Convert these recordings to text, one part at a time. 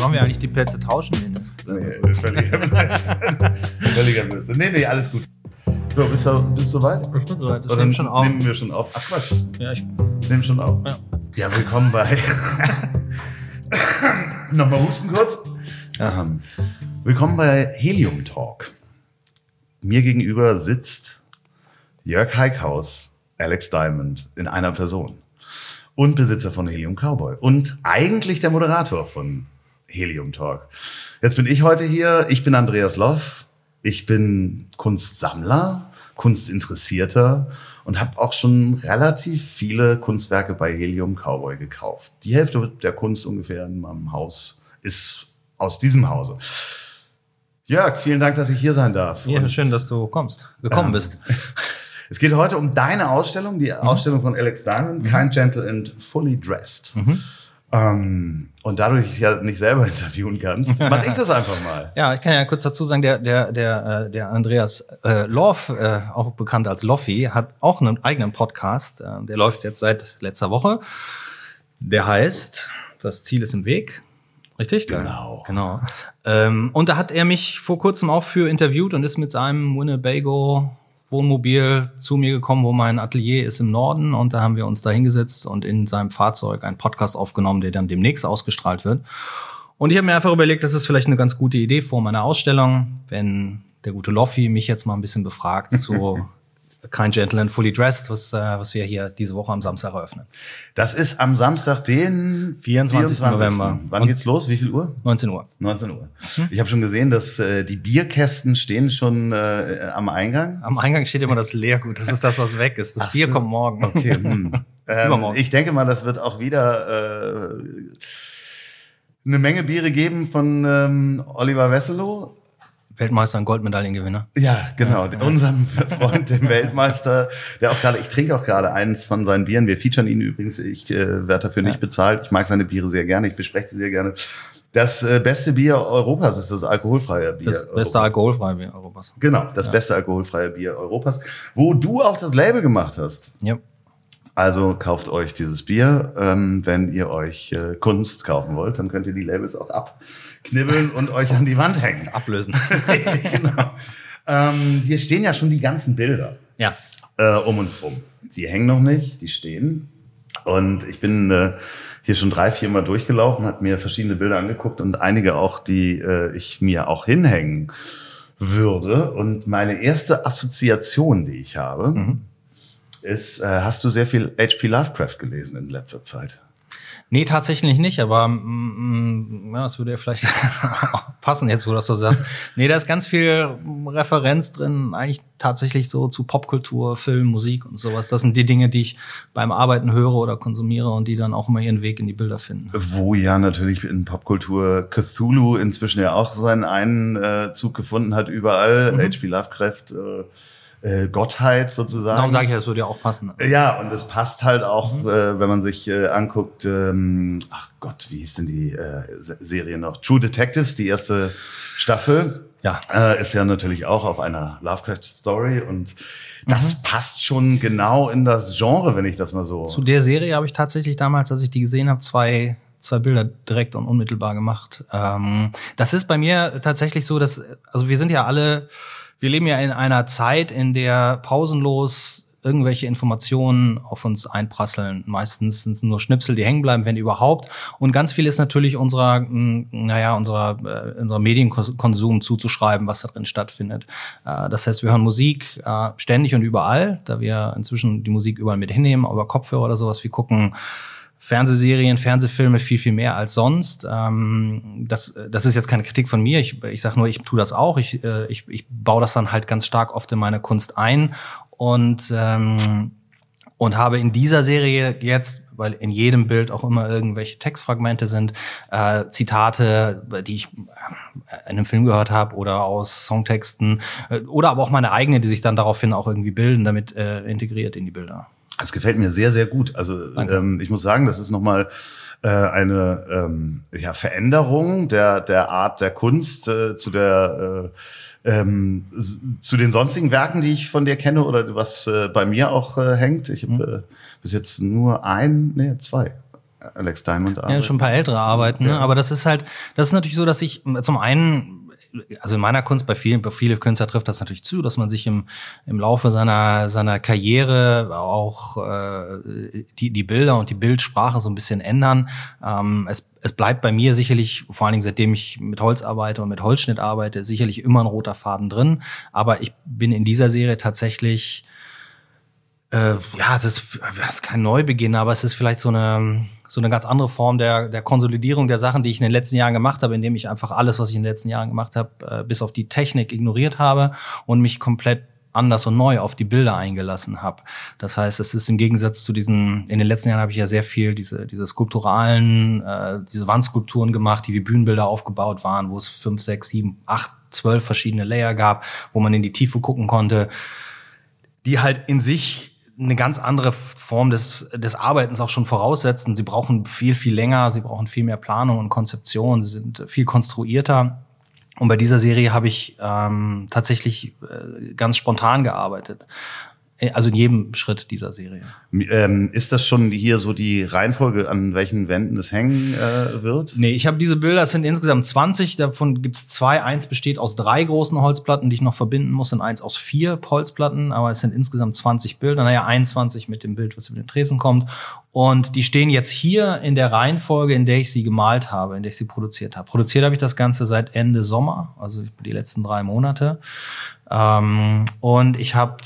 Sollen wir eigentlich die Plätze tauschen? Nee, völliger Blödsinn. Völliger Blödsinn. Nee, nee, alles gut. So, bist du, bist du soweit? Ich bin soweit. Ich Oder nehme schon auf. nehmen wir schon auf? Ach Quatsch, Ja, ich, nehmen schon auf. ja. Ja, willkommen bei. Nochmal husten kurz. Ähm, willkommen bei Helium Talk. Mir gegenüber sitzt Jörg Heikhaus, Alex Diamond in einer Person. Und Besitzer von Helium Cowboy. Und eigentlich der Moderator von Helium Talk. Jetzt bin ich heute hier. Ich bin Andreas Loff. Ich bin Kunstsammler, Kunstinteressierter und habe auch schon relativ viele Kunstwerke bei Helium Cowboy gekauft. Die Hälfte der Kunst ungefähr in meinem Haus ist aus diesem Hause. Jörg, vielen Dank, dass ich hier sein darf. ja, Und schön, dass du kommst, gekommen Ja. bist. es geht heute um deine Ausstellung, die Ausstellung von Alex Diamond, Kind, Gentle and Fully Dressed. Ähm, und da du dich ja nicht selber interviewen kannst, mache ich das einfach mal. Ja, ich kann ja kurz dazu sagen, der, der, der, äh, der Andreas äh, Loff, äh, auch bekannt als Loffi, hat auch einen eigenen Podcast. Äh, der läuft jetzt seit letzter Woche. Der heißt Das Ziel ist im Weg. Richtig? Genau. Genau. Ähm, und da hat er mich vor kurzem auch für interviewt und ist mit seinem Winnebago Wohnmobil zu mir gekommen, wo mein Atelier ist im Norden. Und da haben wir uns da hingesetzt und in seinem Fahrzeug einen Podcast aufgenommen, der dann demnächst ausgestrahlt wird. Und ich habe mir einfach überlegt, das ist vielleicht eine ganz gute Idee vor meiner Ausstellung, wenn der gute Loffi mich jetzt mal ein bisschen befragt zu Kind Gentle and Fully Dressed, was, äh, was wir hier diese Woche am Samstag eröffnen. Das ist am Samstag, den 24. November. Wann Und- geht's los? Wie viel Uhr? 19 Uhr. 19 Uhr. Ich habe schon gesehen, dass äh, die Bierkästen stehen schon äh, am Eingang. Am Eingang steht immer das Leergut. Das ist das, was weg ist. Das Ach Bier so. kommt morgen. Okay. Hm. ähm, Übermorgen. ich denke mal, das wird auch wieder äh, eine Menge Biere geben von ähm, Oliver Wesselow. Weltmeister und Goldmedaillengewinner. Ja, genau. Unserem Freund, dem Weltmeister, der auch gerade, ich trinke auch gerade eins von seinen Bieren. Wir featuren ihn übrigens. Ich äh, werde dafür nicht bezahlt. Ich mag seine Biere sehr gerne. Ich bespreche sie sehr gerne. Das äh, beste Bier Europas ist das alkoholfreie Bier. Das beste alkoholfreie Bier Europas. Genau, das beste alkoholfreie Bier Europas, wo du auch das Label gemacht hast. Ja. Also kauft euch dieses Bier. Ähm, wenn ihr euch äh, Kunst kaufen wollt, dann könnt ihr die Labels auch abknibbeln und euch an die Wand hängen. Ablösen. Richtig, genau. Ähm, hier stehen ja schon die ganzen Bilder ja. äh, um uns rum. Die hängen noch nicht, die stehen. Und ich bin äh, hier schon drei, vier Mal durchgelaufen, habe mir verschiedene Bilder angeguckt und einige auch, die äh, ich mir auch hinhängen würde. Und meine erste Assoziation, die ich habe, ist, äh, hast du sehr viel H.P. Lovecraft gelesen in letzter Zeit? Nee, tatsächlich nicht, aber mm, mm, ja, das würde ja vielleicht passen jetzt, wo du das so sagst. Nee, da ist ganz viel Referenz drin, eigentlich tatsächlich so zu Popkultur, Film, Musik und sowas. Das sind die Dinge, die ich beim Arbeiten höre oder konsumiere und die dann auch immer ihren Weg in die Bilder finden. Wo ja natürlich in Popkultur Cthulhu inzwischen ja auch seinen Einzug gefunden hat, überall. H.P. Lovecraft, äh, äh, Gottheit sozusagen. Darum sage ich, das würde ja auch passen. Ja, und es passt halt auch, äh, wenn man sich äh, anguckt, ähm, ach Gott, wie hieß denn die äh, Se- Serie noch? True Detectives, die erste Staffel. Ja. Äh, ist ja natürlich auch auf einer Lovecraft-Story und das passt schon genau in das Genre, wenn ich das mal so. Zu der Serie habe ich tatsächlich damals, als ich die gesehen habe, zwei zwei Bilder direkt und unmittelbar gemacht. Ähm, das ist bei mir tatsächlich so, dass also wir sind ja alle, wir leben ja in einer Zeit, in der pausenlos irgendwelche Informationen auf uns einprasseln. Meistens sind es nur Schnipsel, die hängen bleiben, wenn überhaupt. Und ganz viel ist natürlich unserer, naja, unserer, äh, unserer Medienkonsum zuzuschreiben, was da drin stattfindet. Äh, das heißt, wir hören Musik äh, ständig und überall, da wir inzwischen die Musik überall mit hinnehmen, über Kopfhörer oder sowas. Wir gucken Fernsehserien, Fernsehfilme viel, viel mehr als sonst. Ähm, das, das ist jetzt keine Kritik von mir. Ich, ich sage nur, ich tue das auch. Ich, äh, ich, ich baue das dann halt ganz stark oft in meine Kunst ein und ähm, und habe in dieser Serie jetzt, weil in jedem Bild auch immer irgendwelche Textfragmente sind, äh, Zitate, die ich äh, in einem Film gehört habe oder aus Songtexten äh, oder aber auch meine eigene, die sich dann daraufhin auch irgendwie bilden, damit äh, integriert in die Bilder. Es gefällt mir sehr, sehr gut. Also ähm, ich muss sagen, das ist nochmal äh, eine ähm, ja, Veränderung der, der Art der Kunst äh, zu der äh, ähm, zu den sonstigen Werken, die ich von dir kenne oder was äh, bei mir auch äh, hängt. Ich habe äh, bis jetzt nur ein, nee, zwei. Alex Diamond arbeitet? Ja, schon ein paar ältere Arbeiten, ne? aber das ist halt, das ist natürlich so, dass ich zum einen also in meiner Kunst, bei vielen, bei vielen Künstler trifft das natürlich zu, dass man sich im, im Laufe seiner, seiner Karriere auch äh, die, die Bilder und die Bildsprache so ein bisschen ändern. Ähm, es, es bleibt bei mir sicherlich, vor allen Dingen seitdem ich mit Holz arbeite und mit Holzschnitt arbeite, sicherlich immer ein roter Faden drin. Aber ich bin in dieser Serie tatsächlich äh, ja, es ist, es ist kein Neubeginn, aber es ist vielleicht so eine so eine ganz andere Form der, der Konsolidierung der Sachen, die ich in den letzten Jahren gemacht habe, indem ich einfach alles, was ich in den letzten Jahren gemacht habe, äh, bis auf die Technik ignoriert habe und mich komplett anders und neu auf die Bilder eingelassen habe. Das heißt, es ist im Gegensatz zu diesen, in den letzten Jahren habe ich ja sehr viel diese, diese skulpturalen, äh, diese Wandskulpturen gemacht, die wie Bühnenbilder aufgebaut waren, wo es fünf, sechs, sieben, acht, zwölf verschiedene Layer gab, wo man in die Tiefe gucken konnte, die halt in sich eine ganz andere Form des, des Arbeitens auch schon voraussetzen. Sie brauchen viel, viel länger, sie brauchen viel mehr Planung und Konzeption, sie sind viel konstruierter. Und bei dieser Serie habe ich ähm, tatsächlich äh, ganz spontan gearbeitet. Äh, also in jedem Schritt dieser Serie. Ähm, ist das schon hier so die Reihenfolge, an welchen Wänden es hängen äh, wird? Nee, ich habe diese Bilder, es sind insgesamt 20, davon gibt's zwei. Eins besteht aus drei großen Holzplatten, die ich noch verbinden muss, und eins aus vier Holzplatten, aber es sind insgesamt 20 Bilder, naja, 21 mit dem Bild, was über den Tresen kommt. Und die stehen jetzt hier in der Reihenfolge, in der ich sie gemalt habe, in der ich sie produziert habe. Produziert habe ich das Ganze seit Ende Sommer, also die letzten drei Monate. Ähm, und ich habe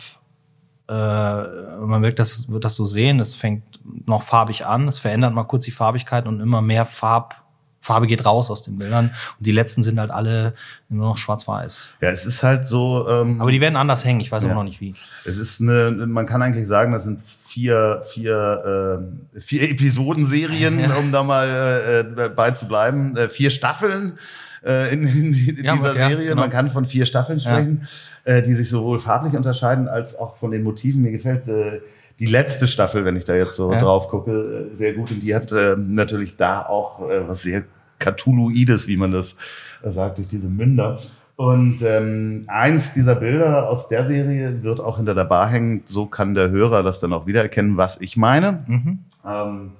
äh, man wird das, wird das so sehen, es fängt noch farbig an, es verändert mal kurz die Farbigkeit und immer mehr Farb, Farbe geht raus aus den Bildern. Und die letzten sind halt alle nur noch schwarz-weiß. Ja, es ist halt so. Ähm, Aber die werden anders hängen, ich weiß ja. aber noch nicht wie. Es ist eine, man kann eigentlich sagen, das sind vier, vier, äh, vier Episodenserien, ja. um da mal äh, bei zu bleiben. Äh, vier Staffeln äh, in, in, in ja, dieser ja, Serie. Genau. Man kann von vier Staffeln sprechen. Äh, die sich sowohl farblich unterscheiden als auch von den Motiven. Mir gefällt äh, die letzte Staffel, wenn ich da jetzt so drauf gucke, äh, sehr gut. Und die hat äh, natürlich da auch äh, was sehr Cthulhuides, wie man das äh, sagt, durch diese Münder. Und ähm, eins dieser Bilder aus der Serie wird auch hinter der Bar hängen. So kann der Hörer das dann auch wiedererkennen, was ich meine. Mhm. Ähm,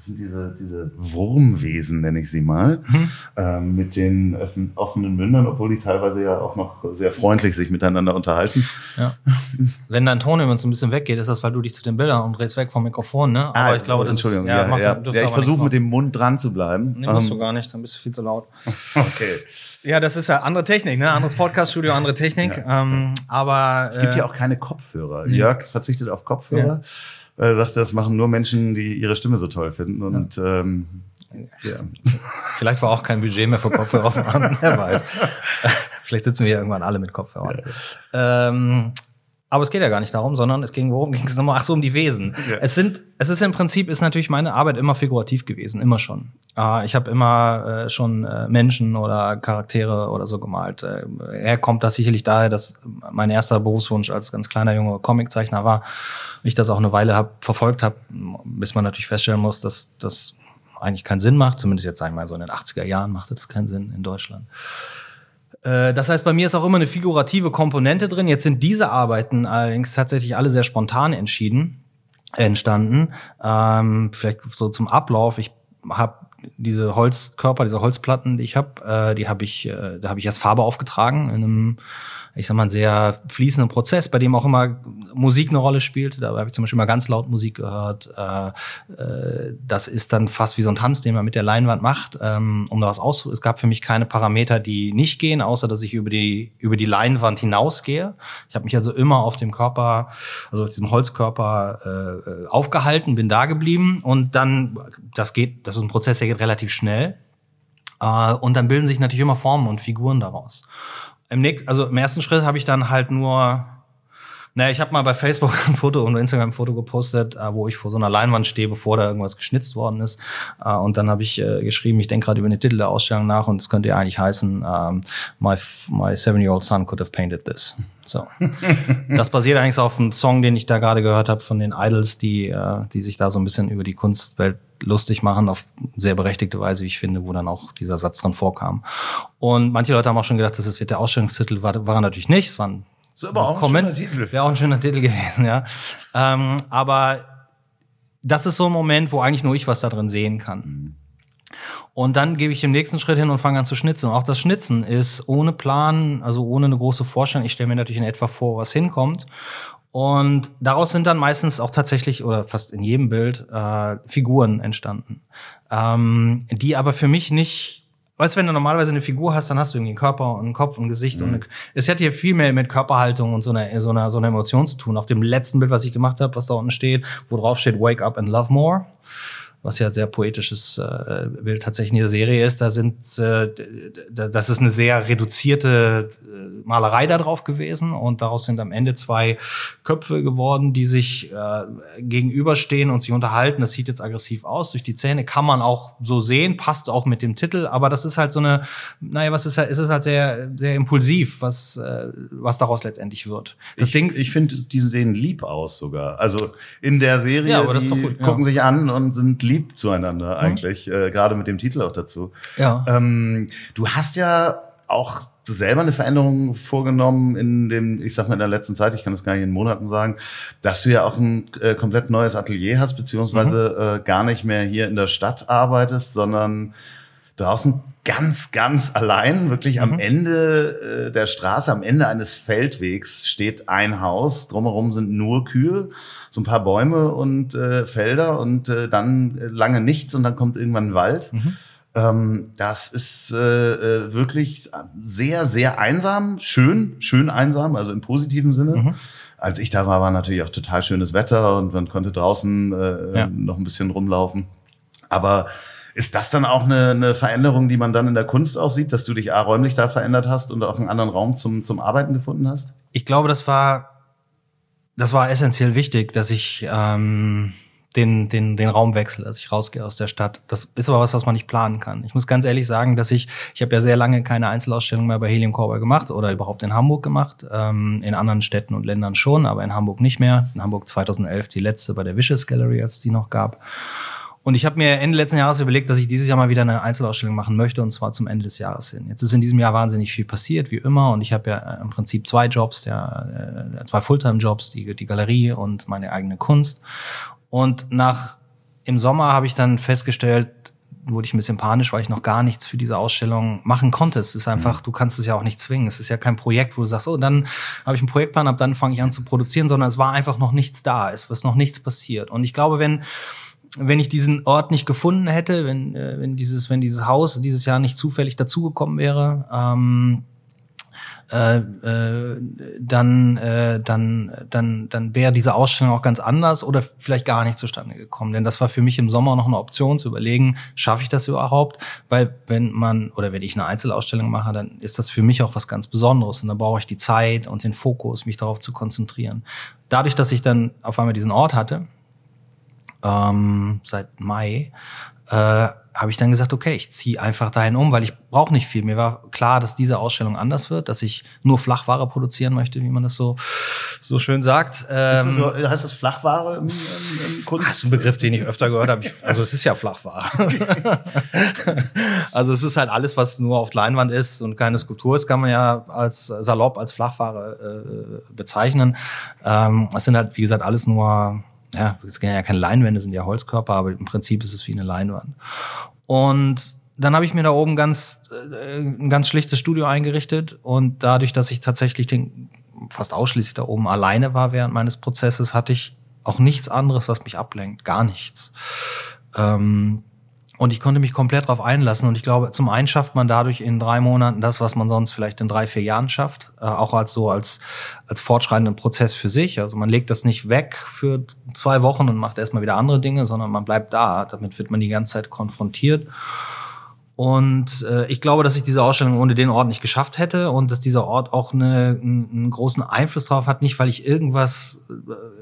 das sind diese, diese Wurmwesen, nenne ich sie mal, mhm. ähm, mit den offenen Mündern, obwohl die teilweise ja auch noch sehr freundlich sich miteinander unterhalten. Ja. Wenn dein Ton immer so ein bisschen weggeht, ist das, weil du dich zu den Bildern und drehst weg vom Mikrofon, ne? Aber ah, ich glaube, das Entschuldigung, ist, ja, ja, ja. ja ich versuche mit dem Mund dran zu bleiben. Nee, musst ähm, du gar nicht, dann bist du viel zu laut. okay. Ja, das ist ja andere Technik, ne? Anderes Podcaststudio, andere Technik. Ja. Ähm, aber es gibt äh, ja auch keine Kopfhörer. Jörg verzichtet auf Kopfhörer. Er sagte, das machen nur Menschen, die ihre Stimme so toll finden. Und ja. ähm, ja. Vielleicht war auch kein Budget mehr für Kopfhörer vorhanden, wer weiß. Vielleicht sitzen wir ja irgendwann alle mit Kopfhörern. Ja. Ähm, aber es geht ja gar nicht darum, sondern es ging, worum ging es nochmal? Ach so, um die Wesen. Ja. Es sind, es ist im Prinzip, ist natürlich meine Arbeit immer figurativ gewesen, immer schon. Äh, ich habe immer äh, schon äh, Menschen oder Charaktere oder so gemalt. Äh, er kommt das sicherlich daher, dass mein erster Berufswunsch als ganz kleiner Junge Comiczeichner war. Ich das auch eine Weile hab, verfolgt habe, bis man natürlich feststellen muss, dass das eigentlich keinen Sinn macht. Zumindest jetzt, sag ich mal, so in den 80er Jahren machte das keinen Sinn in Deutschland. Äh, das heißt, bei mir ist auch immer eine figurative Komponente drin. Jetzt sind diese Arbeiten allerdings tatsächlich alle sehr spontan entschieden, entstanden. Ähm, vielleicht so zum Ablauf. Ich habe diese Holzkörper, diese Holzplatten, die ich habe, äh, die habe ich, äh, da habe ich erst Farbe aufgetragen in einem ich sag mal, sehr fließenden Prozess, bei dem auch immer Musik eine Rolle spielt. Da habe ich zum Beispiel mal ganz laut Musik gehört. Äh, äh, das ist dann fast wie so ein Tanz, den man mit der Leinwand macht, ähm, um da was aus. Es gab für mich keine Parameter, die nicht gehen, außer dass ich über die über die Leinwand hinausgehe. Ich habe mich also immer auf dem Körper, also auf diesem Holzkörper äh, aufgehalten, bin da geblieben und dann, das geht, das ist ein Prozess, der geht relativ schnell. und dann bilden sich natürlich immer Formen und Figuren daraus. Im nächsten, also im ersten Schritt habe ich dann halt nur, naja, ich habe mal bei Facebook ein Foto und Instagram ein Foto gepostet, äh, wo ich vor so einer Leinwand stehe, bevor da irgendwas geschnitzt worden ist. Äh, und dann habe ich äh, geschrieben, ich denke gerade über den Titel der Ausstellung nach und es könnte ja eigentlich heißen, ähm, my, my seven-year-old son could have painted this. So. das basiert eigentlich auf einem Song, den ich da gerade gehört habe von den Idols, die, äh, die sich da so ein bisschen über die Kunstwelt lustig machen, auf sehr berechtigte Weise, wie ich finde, wo dann auch dieser Satz drin vorkam. Und manche Leute haben auch schon gedacht, das wird der Ausstellungstitel, war, war er natürlich nicht. Es war ein so, aber auch ein schöner Titel. Wäre auch ein schöner Titel gewesen, ja. Ähm, aber das ist so ein Moment, wo eigentlich nur ich was da drin sehen kann. Und dann gebe ich im nächsten Schritt hin und fange an zu schnitzen. Und auch das Schnitzen ist ohne Plan, also ohne eine große Vorstellung. Ich stelle mir natürlich in etwa vor, was hinkommt. Und daraus sind dann meistens auch tatsächlich oder fast in jedem Bild äh, Figuren entstanden, ähm, die aber für mich nicht Weißt du, wenn du normalerweise eine Figur hast, dann hast du irgendwie einen Körper und einen Kopf und ein Gesicht mhm. und eine, es hat hier viel mehr mit Körperhaltung und so einer so einer so einer Emotion zu tun. Auf dem letzten Bild, was ich gemacht habe, was da unten steht, wo drauf steht Wake up and love more was ja ein sehr poetisches äh, Bild tatsächlich in der Serie ist. Da sind, äh, das ist eine sehr reduzierte äh, Malerei da drauf gewesen und daraus sind am Ende zwei Köpfe geworden, die sich äh, gegenüberstehen und sich unterhalten. Das sieht jetzt aggressiv aus. Durch die Zähne kann man auch so sehen, passt auch mit dem Titel, aber das ist halt so eine, naja, was ist halt, ist es halt sehr, sehr impulsiv, was, äh, was daraus letztendlich wird. Das ich, Ding, ich finde, die sehen lieb aus sogar. Also in der Serie, ja, die gucken ja. sich an und sind lieb zueinander mhm. eigentlich, mhm. äh, gerade mit dem Titel auch dazu. Ja. Ähm, du hast ja auch selber eine Veränderung vorgenommen in dem, ich sag mal in der letzten Zeit, ich kann das gar nicht in Monaten sagen, dass du ja auch ein äh, komplett neues Atelier hast, beziehungsweise mhm. äh, gar nicht mehr hier in der Stadt arbeitest, sondern draußen ganz, ganz allein, wirklich mhm. am Ende äh, der Straße, am Ende eines Feldwegs steht ein Haus. Drumherum sind nur Kühe, so ein paar Bäume und äh, Felder und äh, dann lange nichts und dann kommt irgendwann ein Wald. Mhm. Ähm, das ist äh, äh, wirklich sehr, sehr einsam, schön, schön einsam, also im positiven Sinne. Mhm. Als ich da war, war natürlich auch total schönes Wetter und man konnte draußen äh, ja. noch ein bisschen rumlaufen. Aber ist das dann auch eine, eine Veränderung, die man dann in der Kunst auch sieht, dass du dich A, räumlich da verändert hast und auch einen anderen Raum zum, zum Arbeiten gefunden hast? Ich glaube, das war, das war essentiell wichtig, dass ich ähm, den, den, den Raum wechsle, dass ich rausgehe aus der Stadt. Das ist aber was, was man nicht planen kann. Ich muss ganz ehrlich sagen, dass ich, ich habe ja sehr lange keine Einzelausstellung mehr bei Helium Cowboy gemacht oder überhaupt in Hamburg gemacht. Ähm, in anderen Städten und Ländern schon, aber in Hamburg nicht mehr. In Hamburg 2011 die letzte bei der Vicious Gallery, als die noch gab. Und ich habe mir Ende letzten Jahres überlegt, dass ich dieses Jahr mal wieder eine Einzelausstellung machen möchte und zwar zum Ende des Jahres hin. Jetzt ist in diesem Jahr wahnsinnig viel passiert, wie immer. Und ich habe ja äh, im Prinzip zwei Jobs, der, äh, zwei Fulltime-Jobs, die, die Galerie und meine eigene Kunst. Und nach im Sommer habe ich dann festgestellt, wurde ich ein bisschen panisch, weil ich noch gar nichts für diese Ausstellung machen konnte. Es ist einfach, mhm. du kannst es ja auch nicht zwingen. Es ist ja kein Projekt, wo du sagst, oh, dann habe ich einen Projektplan, ab dann fange ich an zu produzieren, sondern es war einfach noch nichts da. Es ist noch nichts passiert. Und ich glaube, wenn wenn ich diesen Ort nicht gefunden hätte, wenn, äh, wenn, dieses, wenn dieses Haus dieses Jahr nicht zufällig dazugekommen wäre, ähm, äh, äh, dann, äh, dann, dann, dann wäre diese Ausstellung auch ganz anders oder vielleicht gar nicht zustande gekommen. Denn das war für mich im Sommer noch eine Option zu überlegen, schaffe ich das überhaupt? Weil wenn man oder wenn ich eine Einzelausstellung mache, dann ist das für mich auch was ganz Besonderes und da brauche ich die Zeit und den Fokus, mich darauf zu konzentrieren. Dadurch, dass ich dann auf einmal diesen Ort hatte, ähm, seit Mai, äh, habe ich dann gesagt, okay, ich ziehe einfach dahin um, weil ich brauche nicht viel. Mir war klar, dass diese Ausstellung anders wird, dass ich nur Flachware produzieren möchte, wie man das so so schön sagt. Ähm, so, heißt das Flachware im, im, im Kunst? Das ist ein Begriff, den ich öfter gehört habe. also es ist ja Flachware. also es ist halt alles, was nur auf Leinwand ist und keine Skulptur ist, kann man ja als salopp als Flachware äh, bezeichnen. Ähm, es sind halt, wie gesagt, alles nur ja, es sind ja keine Leinwände, sind ja Holzkörper, aber im Prinzip ist es wie eine Leinwand. Und dann habe ich mir da oben ganz äh, ein ganz schlichtes Studio eingerichtet und dadurch, dass ich tatsächlich den, fast ausschließlich da oben alleine war während meines Prozesses, hatte ich auch nichts anderes, was mich ablenkt, gar nichts. Ähm, und ich konnte mich komplett darauf einlassen. Und ich glaube, zum einen schafft man dadurch in drei Monaten das, was man sonst vielleicht in drei, vier Jahren schafft. Äh, auch als so als, als fortschreitenden Prozess für sich. Also man legt das nicht weg für zwei Wochen und macht erstmal wieder andere Dinge, sondern man bleibt da. Damit wird man die ganze Zeit konfrontiert. Und äh, ich glaube, dass ich diese Ausstellung ohne den Ort nicht geschafft hätte und dass dieser Ort auch eine, einen großen Einfluss drauf hat, nicht weil ich irgendwas äh,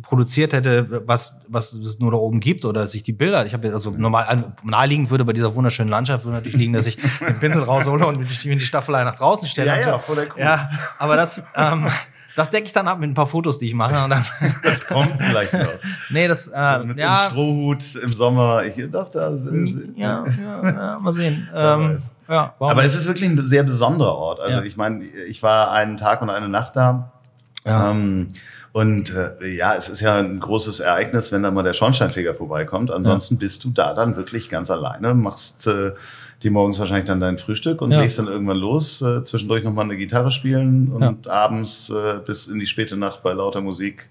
produziert hätte, was, was es nur da oben gibt oder sich die Bilder, ich habe also normal naheliegend würde bei dieser wunderschönen Landschaft würde natürlich liegen, dass ich den Pinsel raushole und die, die Staffelei nach draußen stelle. Ja, ja, voll der cool. Ja, aber das, ähm, das decke ich dann ab mit ein paar Fotos, die ich mache. Und dann das kommt vielleicht noch. nee, das äh, also mit ja, dem Strohhut im Sommer. Ich dachte, das ist, ja, ja, ja, mal sehen. ähm, ja, Aber es ist wirklich ein sehr besonderer Ort. Also ja. ich meine, ich war einen Tag und eine Nacht da Ja. Ähm, und äh, ja, es ist ja ein großes Ereignis, wenn da mal der Schornsteinfeger vorbeikommt. Ansonsten ja. bist du da dann wirklich ganz alleine, machst äh, dir morgens wahrscheinlich dann dein Frühstück und ja. legst dann irgendwann los, äh, zwischendurch nochmal eine Gitarre spielen und ja. abends äh, bis in die späte Nacht bei lauter Musik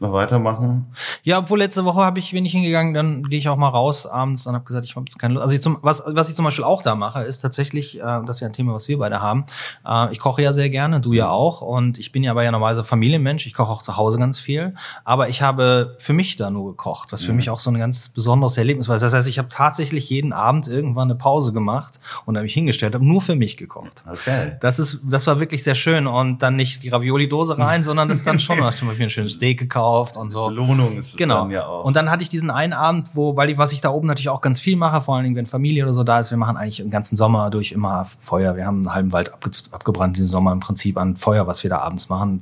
noch weitermachen? Ja, obwohl letzte Woche habe ich, ich hingegangen, dann gehe ich auch mal raus abends und habe gesagt, ich habe jetzt keine Lust. Also ich zum, was, was ich zum Beispiel auch da mache, ist tatsächlich, äh, das ist ja ein Thema, was wir beide haben. Äh, ich koche ja sehr gerne, du ja auch. Und ich bin ja aber ja normalerweise Familienmensch. Ich koche auch zu Hause ganz viel. Aber ich habe für mich da nur gekocht, was für mhm. mich auch so ein ganz besonderes Erlebnis war. Das heißt, ich habe tatsächlich jeden Abend irgendwann eine Pause gemacht und habe mich hingestellt, habe nur für mich gekocht. Okay. Das ist, das war wirklich sehr schön und dann nicht die Ravioli-Dose rein, sondern das ist dann schon, ich habe mir ein schönes Steak gekauft gekauft und so. Belohnung ist es genau. dann ja auch. Und dann hatte ich diesen einen Abend, wo, weil ich, was ich da oben natürlich auch ganz viel mache, vor allen Dingen, wenn Familie oder so da ist, wir machen eigentlich den ganzen Sommer durch immer Feuer. Wir haben einen halben Wald abge abgebrannt diesen Sommer im Prinzip an Feuer, was wir da abends machen.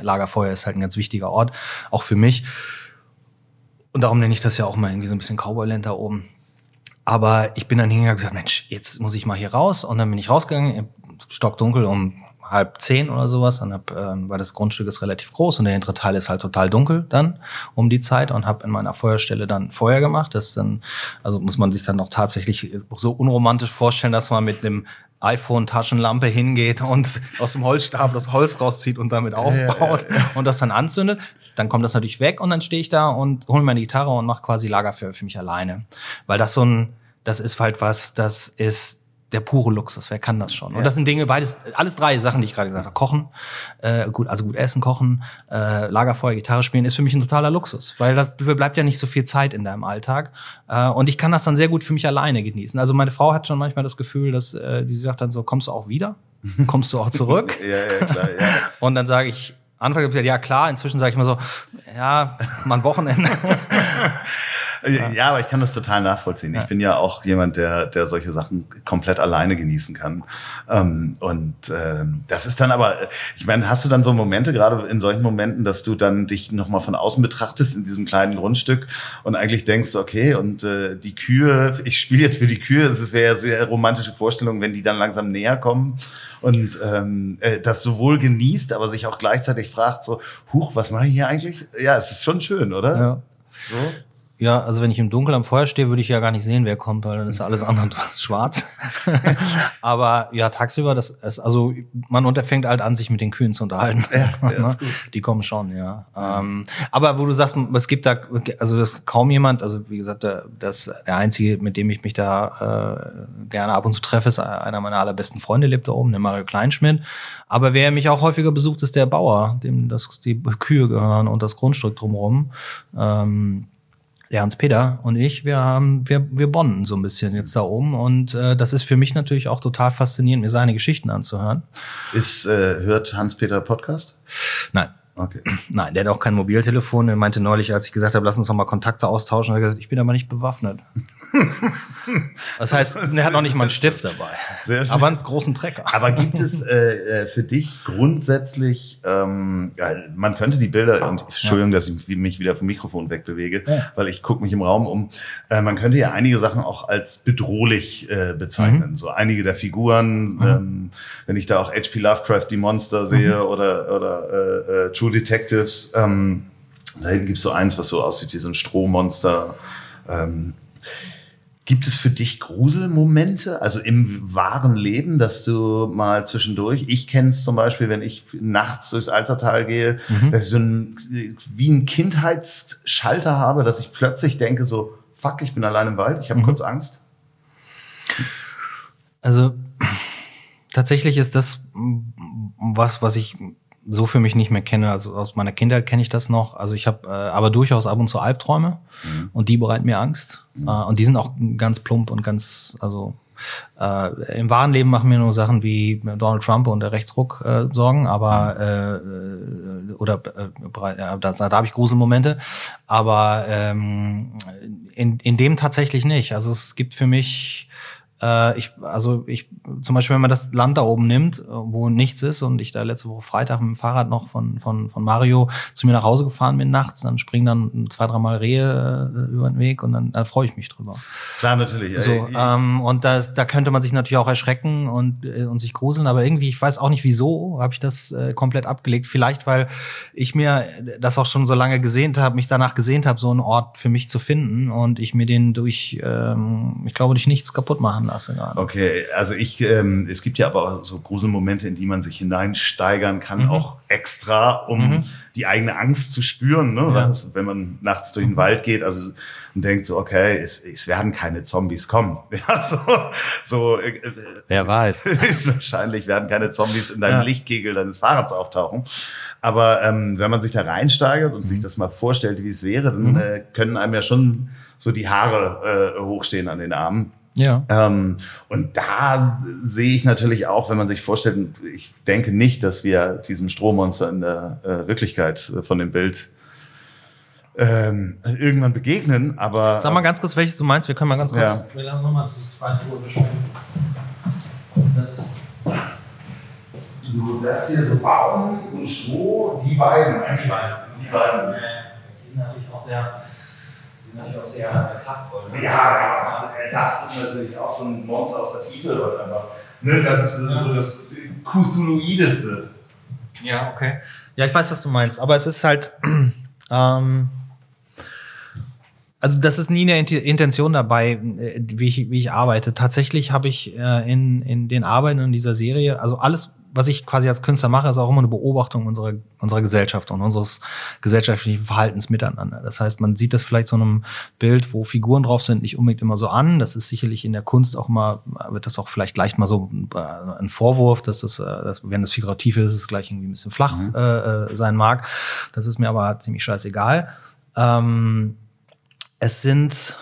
Lagerfeuer ist halt ein ganz wichtiger Ort, auch für mich. Und darum nenne ich das ja auch mal irgendwie so ein bisschen Cowboyland da oben. Aber ich bin dann hingegangen und gesagt, Mensch, jetzt muss ich mal hier raus. Und dann bin ich rausgegangen, stockdunkel um halb zehn oder sowas und hab, äh, weil das Grundstück ist relativ groß und der hintere Teil ist halt total dunkel dann um die Zeit und habe in meiner Feuerstelle dann Feuer gemacht. Das dann, also muss man sich dann noch tatsächlich so unromantisch vorstellen, dass man mit einem iPhone-Taschenlampe hingeht und aus dem Holzstab das Holz rauszieht und damit aufbaut ja, ja, ja. und das dann anzündet. Dann kommt das natürlich weg und dann stehe ich da und hole meine Gitarre und mache quasi Lagerfeuer für mich alleine. Weil das so ein, das ist halt was, das ist der pure Luxus. Wer kann das schon? Ja. Und das sind Dinge, beides, alles drei Sachen, die ich gerade gesagt habe. Kochen, äh, gut, also gut essen, kochen, äh, Lagerfeuer, Gitarre spielen, ist für mich ein totaler Luxus, weil das bleibt ja nicht so viel Zeit in deinem Alltag. Äh, und ich kann das dann sehr gut für mich alleine genießen. Also meine Frau hat schon manchmal das Gefühl, dass äh, die sagt dann so, kommst du auch wieder? Kommst du auch zurück? ja, ja, klar, ja. Und dann sage ich, Anfang gesagt, ja klar, inzwischen sage ich mal so, ja, mal ein Wochenende. Ja, aber ich kann das total nachvollziehen. Ich bin ja auch jemand, der, der solche Sachen komplett alleine genießen kann. Ähm, und ähm, das ist dann aber, ich meine, hast du dann so Momente, gerade in solchen Momenten, dass du dann dich nochmal von außen betrachtest in diesem kleinen Grundstück und eigentlich denkst, okay, und äh, die Kühe, ich spiele jetzt für die Kühe, es wäre ja sehr romantische Vorstellung, wenn die dann langsam näher kommen und ähm, äh, das sowohl genießt, aber sich auch gleichzeitig fragt, so, huch, was mache ich hier eigentlich? Ja, es ist schon schön, oder? Ja. So? Ja, also wenn ich im Dunkeln am Feuer stehe, würde ich ja gar nicht sehen, wer kommt, weil dann ist alles andere schwarz. Aber ja, tagsüber, das ist, also man unterfängt halt an, sich mit den Kühen zu unterhalten. Ja, ja, ist gut. Die kommen schon, ja. Ähm, aber wo du sagst, es gibt da, also das kaum jemand, also wie gesagt, der, das der einzige, mit dem ich mich da äh, gerne ab und zu treffe, ist einer meiner allerbesten Freunde, lebt da oben, der Mario Kleinschmidt. Aber wer mich auch häufiger besucht, ist der Bauer, dem das die Kühe gehören und das Grundstück drumherum. Ähm, der Hans-Peter und ich, wir haben, wir, wir bonnen so ein bisschen jetzt da oben und äh, das ist für mich natürlich auch total faszinierend, mir seine Geschichten anzuhören. Ist, äh, hört Hans-Peter Podcast? Nein. Okay. Nein, der hat auch kein Mobiltelefon. Er meinte neulich, als ich gesagt habe, lass uns doch mal Kontakte austauschen, hat er gesagt, ich bin aber nicht bewaffnet. Das heißt, er hat noch nicht mal einen Stift dabei. Sehr schön. Aber einen großen Trecker. Aber gibt es äh, äh für dich grundsätzlich, ähm, ja, man könnte die Bilder, und Entschuldigung, dass ich mich wieder vom Mikrofon wegbewege, ja. weil ich gucke mich im Raum um, äh, man könnte ja einige Sachen auch als bedrohlich äh, bezeichnen. Mhm. So einige der Figuren, mhm. ähm, wenn ich da auch H.P. Lovecraft, die Monster sehe mhm. oder, oder äh, äh, True Detectives, ähm, da hinten gibt es so eins, was so aussieht wie so ein Strohmonster. Ähm, Gibt es für dich Gruselmomente, also im wahren Leben, dass du mal zwischendurch, ich kenne es zum Beispiel, wenn ich nachts durchs Alzertal gehe, mhm. dass ich so ein, wie ein Kindheitsschalter habe, dass ich plötzlich denke so, fuck, ich bin allein im Wald, ich habe mhm. kurz Angst? Also tatsächlich ist das was, was ich so für mich nicht mehr kenne. Also aus meiner Kindheit kenne ich das noch. Also ich habe äh, aber durchaus ab und zu Albträume mhm. und die bereiten mir Angst. Mhm. Äh, und die sind auch ganz plump und ganz, also äh, im wahren Leben machen mir nur Sachen wie Donald Trump und der Rechtsruck äh, Sorgen, aber äh, oder äh, ja, da, da habe ich Gruselmomente, aber ähm, in, in dem tatsächlich nicht. Also es gibt für mich Äh, ich, also ich, zum Beispiel, wenn man das Land da oben nimmt, äh, wo nichts ist und ich da letzte Woche Freitag mit dem Fahrrad noch von, von, von Mario zu mir nach Hause gefahren bin nachts, dann springen dann zwei, dreimal Rehe äh, über den Weg und dann da freue ich mich drüber. Klar, natürlich. So, ähm, und da, da könnte man sich natürlich auch erschrecken und, äh, und sich gruseln, aber irgendwie, ich weiß auch nicht wieso, habe ich das äh, komplett abgelegt. Vielleicht, weil ich mir das auch schon so lange gesehnt habe, mich danach gesehnt habe, so einen Ort für mich zu finden und ich mir den durch, ähm, ich glaube, durch nichts kaputt machen lasse gerade. Okay, also ich, ähm, es gibt ja aber auch so Gruselmomente, in die man sich hineinsteigern kann, mhm. auch extra, um mhm. die eigene Angst zu spüren, ne? Ja. Also, wenn man nachts durch den mhm. Wald geht, also und denkt so, okay, es, es werden keine Zombies kommen. Ja, so, so äh, äh Wer weiß. Ist wahrscheinlich werden keine Zombies in deinem ja. Lichtkegel deines Fahrrads auftauchen. Aber ähm, wenn man sich da reinsteigert und mhm. sich das mal vorstellt, wie es wäre, dann mhm. äh, können einem ja schon so die Haare äh, hochstehen an den Armen. Ja. Ähm, und da sehe ich natürlich auch, wenn man sich vorstellt, ich denke nicht, dass wir diesem Strohmonster in der äh, Wirklichkeit von dem Bild ähm, irgendwann begegnen, aber. Sag mal ganz kurz, welches du meinst. Wir können mal ganz kurz. Ja. Wir lassen nochmal zwei Uhr Das, so, das hier so Baum und Stroh, die beiden, die beiden, die beiden. Die sind natürlich auch sehr natürlich auch sehr kraftvoll. Ne? Ja, ja, das ist natürlich auch so ein Monster aus der Tiefe, was einfach, ne, das ist ja. so das Cthulhuideste. Ja, okay. Ja, ich weiß, was du meinst, aber es ist halt, ähm, also das ist nie eine Intention dabei, äh, wie ich, wie ich arbeite. Tatsächlich habe ich äh, in, in den Arbeiten in dieser Serie, also alles, was ich quasi als Künstler mache, ist auch immer eine Beobachtung unserer, unserer Gesellschaft und unseres gesellschaftlichen Verhaltens miteinander. Das heißt, man sieht das vielleicht so einem Bild, wo Figuren drauf sind, nicht unbedingt immer so an. Das ist sicherlich in der Kunst auch mal, wird das auch vielleicht leicht mal so äh, ein Vorwurf, dass das, äh, dass, wenn es figurativ ist, es gleich irgendwie ein bisschen flach mhm. äh, sein mag. Das ist mir aber ziemlich scheißegal. Ähm, es sind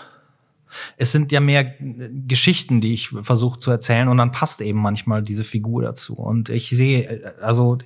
es sind ja mehr Geschichten, die ich versuche zu erzählen und dann passt eben manchmal diese Figur dazu. Und ich sehe, also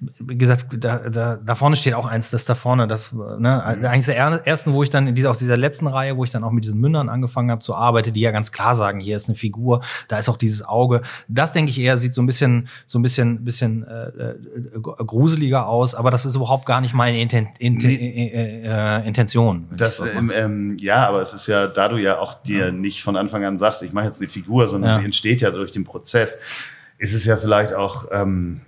wie gesagt, da, da, da vorne steht auch eins, das da vorne, das, ne, mhm. eigentlich der ersten, wo ich dann in dieser, aus dieser letzten Reihe, wo ich dann auch mit diesen Mündern angefangen habe zu arbeiten, die ja ganz klar sagen, hier ist eine Figur, da ist auch dieses Auge. Das denke ich eher sieht so ein bisschen, so ein bisschen, bisschen äh, äh, gruseliger aus, aber das ist überhaupt gar nicht meine Inten Inten nee. äh, äh, Intention. Das, ähm, ähm, ja, aber es ist ja, da du ja auch dir ja. nicht von Anfang an sagst, ich mache jetzt eine Figur, sondern ja. sie entsteht ja durch den Prozess, ist es ja vielleicht auch ähm,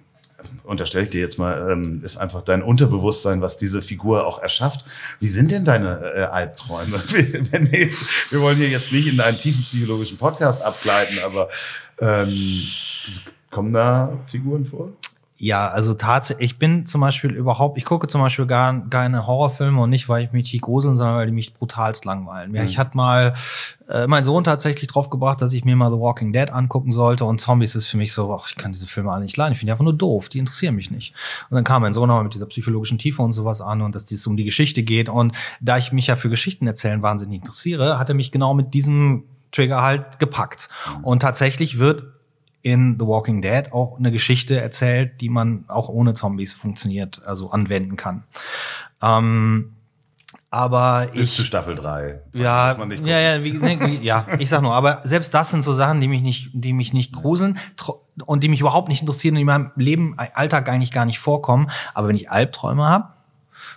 unterstelle ich dir jetzt mal, ähm, ist einfach dein Unterbewusstsein, was diese Figur auch erschafft. Wie sind denn deine äh, Albträume? Wir, jetzt, wir wollen hier jetzt nicht in einen tiefen psychologischen Podcast abgleiten, aber ähm, kommen da Figuren vor? Ja, also tatsächlich, ich bin zum Beispiel überhaupt, ich gucke zum Beispiel gar keine Horrorfilme und nicht, weil ich mich nicht gruseln, sondern weil die mich brutalst langweilen. Ja, mhm. Ich hatte mal äh, mein Sohn tatsächlich drauf gebracht, dass ich mir mal The Walking Dead angucken sollte und Zombies ist für mich so, ach, ich kann diese Filme alle nicht leiden, ich finde die einfach nur doof, die interessieren mich nicht. Und dann kam mein Sohn aber mit dieser psychologischen Tiefe und sowas an und dass dies um die Geschichte geht und da ich mich ja für Geschichten erzählen wahnsinnig interessiere, hat er mich genau mit diesem Trigger halt gepackt. Mhm. Und tatsächlich wird in The Walking Dead auch eine Geschichte erzählt, die man auch ohne Zombies funktioniert, also anwenden kann. Ähm, aber Bis ich. zu Staffel 3. Ja, ja, ja, wie, ne, ja, ich sag nur, aber selbst das sind so Sachen, die mich nicht, die mich nicht gruseln und die mich überhaupt nicht interessieren und in meinem Leben, Alltag eigentlich gar nicht vorkommen. Aber wenn ich Albträume habe,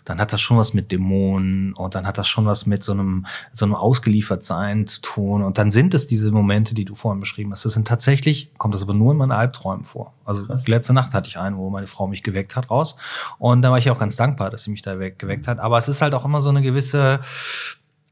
dann hat das schon was mit Dämonen und dann hat das schon was mit so einem, so einem Ausgeliefertsein zu tun. Und dann sind es diese Momente, die du vorhin beschrieben hast. Das sind tatsächlich, kommt das aber nur in meinen Albträumen vor. Also Krass. letzte Nacht hatte ich einen, wo meine Frau mich geweckt hat raus. Und da war ich auch ganz dankbar, dass sie mich da geweckt hat. Aber es ist halt auch immer so eine gewisse,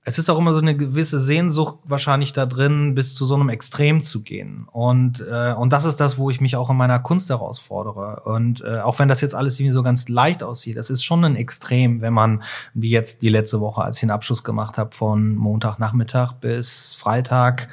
es ist auch immer so eine gewisse Sehnsucht wahrscheinlich da drin, bis zu so einem Extrem zu gehen. Und, äh, und das ist das, wo ich mich auch in meiner Kunst herausfordere. Und äh, auch wenn das jetzt alles irgendwie so ganz leicht aussieht, es ist schon ein Extrem, wenn man, wie jetzt die letzte Woche, als ich den Abschluss gemacht habe, von Montagnachmittag bis Freitag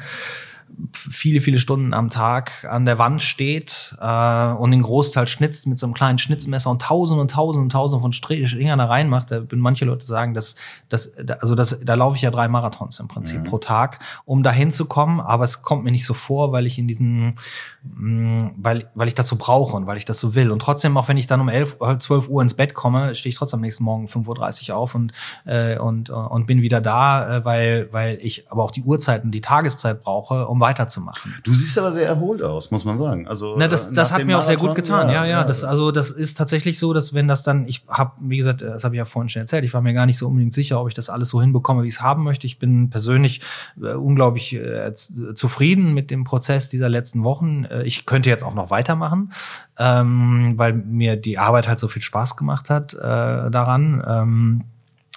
viele, viele Stunden am Tag an der Wand steht äh, und den Großteil schnitzt mit so einem kleinen Schnitzmesser und tausend und tausend und tausend von Dingern da reinmacht, da würden manche Leute sagen, dass, dass also das, da laufe ich ja drei Marathons im Prinzip mhm. pro Tag, um da hinzukommen, aber es kommt mir nicht so vor, weil ich in diesen Mm, weil, weil ich das so brauche und weil ich das so will. Und trotzdem, auch wenn ich dann um 11, 12 Uhr ins Bett komme, stehe ich trotzdem am nächsten Morgen 5.30 Uhr auf und, äh, und, und bin wieder da, äh, weil, weil ich aber auch die Uhrzeit und die Tageszeit brauche, um weiterzumachen. Du siehst aber sehr erholt aus, muss man sagen. Also Na, das, das hat mir auch sehr gut getan. Ja, ja, ja, Das, also das ist tatsächlich so, dass wenn das dann, ich habe, wie gesagt, das habe ich ja vorhin schon erzählt, ich war mir gar nicht so unbedingt sicher, ob ich das alles so hinbekomme, wie ich es haben möchte. Ich bin persönlich äh, unglaublich äh, zufrieden mit dem Prozess dieser letzten Wochen. Äh, ich könnte jetzt auch noch weitermachen, ähm, weil mir die Arbeit halt so viel Spaß gemacht hat äh, daran. Ähm,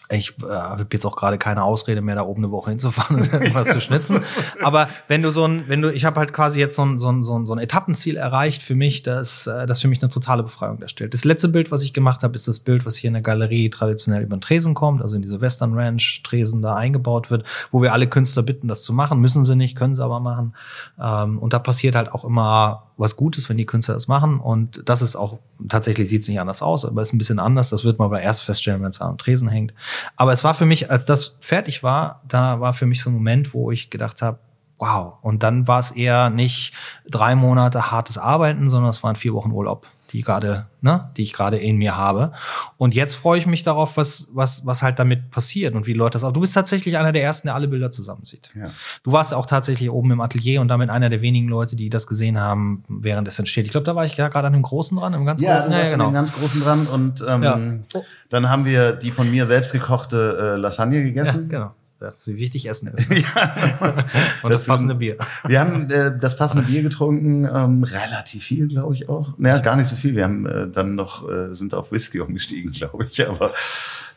ich äh, habe jetzt auch gerade keine Ausrede mehr, da oben eine Woche hinzufahren und irgendwas zu schnitzen. Aber wenn du so ein, wenn du, ich habe halt quasi jetzt so ein, so, ein, so, ein, so ein Etappenziel erreicht für mich, das, äh, das für mich eine totale Befreiung darstellt. Das letzte Bild, was ich gemacht habe, ist das Bild, was hier in der Galerie traditionell über den Tresen kommt, also in diese Western Ranch Tresen da eingebaut wird, wo wir alle Künstler bitten, das zu machen. Müssen sie nicht, können sie aber machen. Ähm, und da passiert halt auch immer was Gutes, wenn die Künstler das machen. Und das ist auch, tatsächlich sieht es nicht anders aus, aber ist ein bisschen anders. Das wird man aber erst feststellen, wenn es an Tresen hängt. Aber es war für mich, als das fertig war, da war für mich so ein Moment, wo ich gedacht habe, wow. Und dann war es eher nicht drei Monate hartes Arbeiten, sondern es waren vier Wochen Urlaub die gerade, ne, die ich gerade in mir habe. Und jetzt freue ich mich darauf, was, was, was halt damit passiert und wie Leute das auch. Du bist tatsächlich einer der ersten, der alle Bilder zusammensieht. Ja. Du warst auch tatsächlich oben im Atelier und damit einer der wenigen Leute, die das gesehen haben, während es entsteht. Ich glaube, da war ich ja gerade an dem Großen dran, im ganz ja, Großen. Ja, ja, genau. ganz Großen dran und ähm, ja. dann haben wir die von mir selbst gekochte äh, Lasagne gegessen. Ja, genau wie wichtig Essen ist. Ne? ja. Und das, das passende Bier. Wir haben äh, das passende Bier getrunken, ähm, relativ viel, glaube ich auch. Naja, gar nicht so viel. Wir haben äh, dann noch, äh, sind auf Whisky umgestiegen, glaube ich. Aber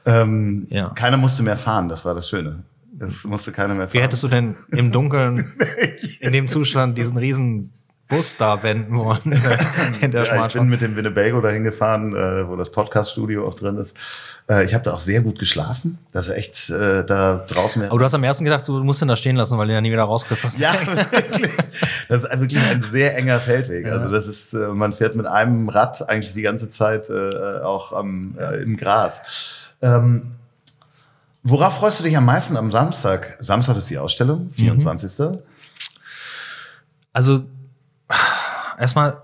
ähm, ja. keiner musste mehr fahren, das war das Schöne. Es musste keiner mehr fahren. Wie hättest du denn im Dunkeln in dem Zustand diesen riesen Bus da wenden wollen in der ja, Ich bin mit dem Winnebago dahin gefahren, äh, wo das Podcast-Studio auch drin ist. Äh, ich habe da auch sehr gut geschlafen. Das ist echt äh, da draußen. Aber du hast am ersten gedacht, du musst ihn da stehen lassen, weil du ja nie wieder rauskriegst. Ja, wirklich. Das ist wirklich ein sehr enger Feldweg. Ja. Also das ist, äh, man fährt mit einem Rad eigentlich die ganze Zeit äh, auch am, äh, im Gras. Ähm, worauf freust du dich am meisten am Samstag? Samstag ist die Ausstellung, 24. Mhm. Also erstmal,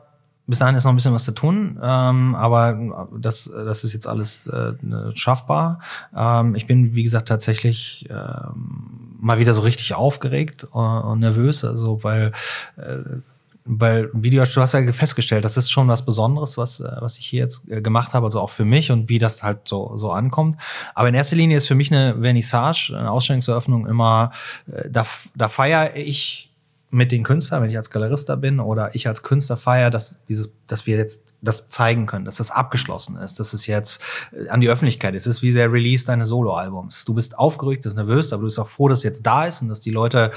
bis dahin ist noch ein bisschen was zu tun, ähm, aber das, das ist jetzt alles äh, schaffbar. Ähm, ich bin, wie gesagt, tatsächlich ähm, mal wieder so richtig aufgeregt äh, und nervös, also weil äh, weil Video, du hast ja festgestellt, das ist schon was Besonderes, was, äh, was ich hier jetzt äh, gemacht habe, also auch für mich und wie das halt so, so ankommt. Aber in erster Linie ist für mich eine Vernissage, eine Ausstellungseröffnung immer, äh, da, da feiere ich mit den Künstlern, wenn ich als Galerist da bin oder ich als Künstler feiere, dass dieses, dass wir jetzt das zeigen können, dass das abgeschlossen ist, dass es jetzt äh, an die Öffentlichkeit ist. Es ist wie der Release deines Soloalbums. Du bist aufgeregt, du bist nervös, aber du bist auch froh, dass es jetzt da ist und dass die Leute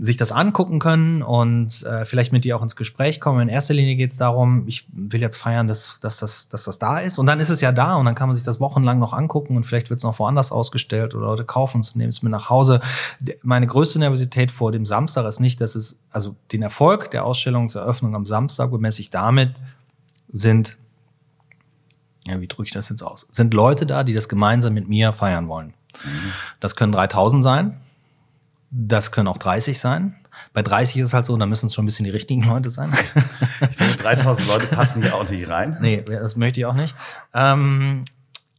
sich das angucken können und äh, vielleicht mit dir auch ins Gespräch kommen. In erster Linie geht es darum, ich will jetzt feiern, dass, dass, das, dass das da ist. Und dann ist es ja da und dann kann man sich das wochenlang noch angucken und vielleicht wird es noch woanders ausgestellt oder Leute kaufen es und nehmen es mit nach Hause. Meine größte Nervosität vor dem Samstag ist nicht, dass es, also den Erfolg der Ausstellungseröffnung am Samstag bemesse ich damit, sind, ja, wie drücke ich das jetzt aus? Sind Leute da, die das gemeinsam mit mir feiern wollen. Mhm. Das können 3000 sein. Das können auch 30 sein. Bei 30 ist es halt so, da müssen es schon ein bisschen die richtigen Leute sein. Ich denke, 3000 Leute passen hier auch nicht rein. Nee, das möchte ich auch nicht. Ähm,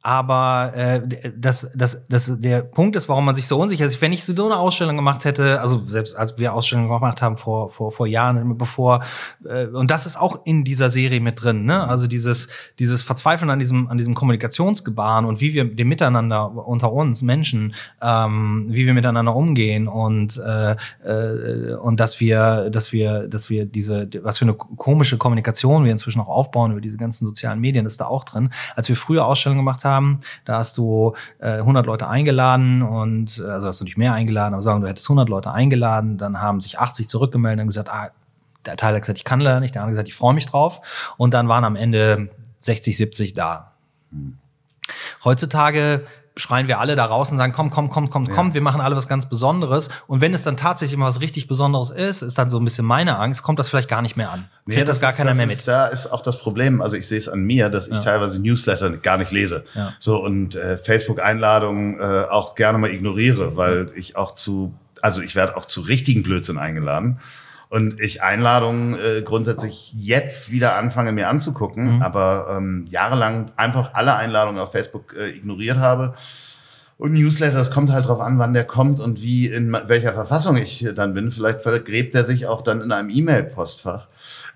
aber äh, das, das, das, der Punkt ist, warum man sich so unsicher ist. Wenn ich so eine Ausstellung gemacht hätte, also selbst als wir Ausstellungen gemacht haben vor, vor, vor Jahren, bevor, äh, und das ist auch in dieser Serie mit drin, ne? Also dieses, dieses Verzweifeln an diesem, an diesem Kommunikationsgebaren und wie wir dem Miteinander unter uns Menschen, ähm, wie wir miteinander umgehen und, äh, äh, und dass wir, dass wir, dass wir diese, was für eine komische Kommunikation wir inzwischen auch aufbauen über diese ganzen sozialen Medien, ist da auch drin. Als wir früher Ausstellungen gemacht haben, haben. Da hast du äh, 100 Leute eingeladen und äh, also hast du nicht mehr eingeladen, aber sagen, du hättest 100 Leute eingeladen, dann haben sich 80 zurückgemeldet und gesagt, ah, der Teil hat gesagt, ich kann leider nicht, der andere hat gesagt, ich freue mich drauf. Und dann waren am Ende 60, 70 da. Hm. Heutzutage schreien wir alle da raus und sagen, komm, komm, komm, komm, ja. komm, wir machen alle was ganz Besonderes. Und wenn es dann tatsächlich immer was richtig Besonderes ist, ist dann so ein bisschen meine Angst, kommt das vielleicht gar nicht mehr an. Nee, Kriegt das, das gar ist, keiner das mehr mit. da ist auch das Problem, also ich sehe es an mir, dass ich ja. teilweise Newsletter gar nicht lese. Ja. So und äh, Facebook-Einladungen äh, auch gerne mal ignoriere, weil ich auch zu, also ich werde auch zu richtigen Blödsinn eingeladen und ich Einladungen äh, grundsätzlich jetzt wieder anfange mir anzugucken, mhm. aber ähm, jahrelang einfach alle Einladungen auf Facebook äh, ignoriert habe. Und Newsletter, das kommt halt drauf an, wann der kommt und wie, in welcher Verfassung ich dann bin. Vielleicht vergräbt er sich auch dann in einem E-Mail-Postfach.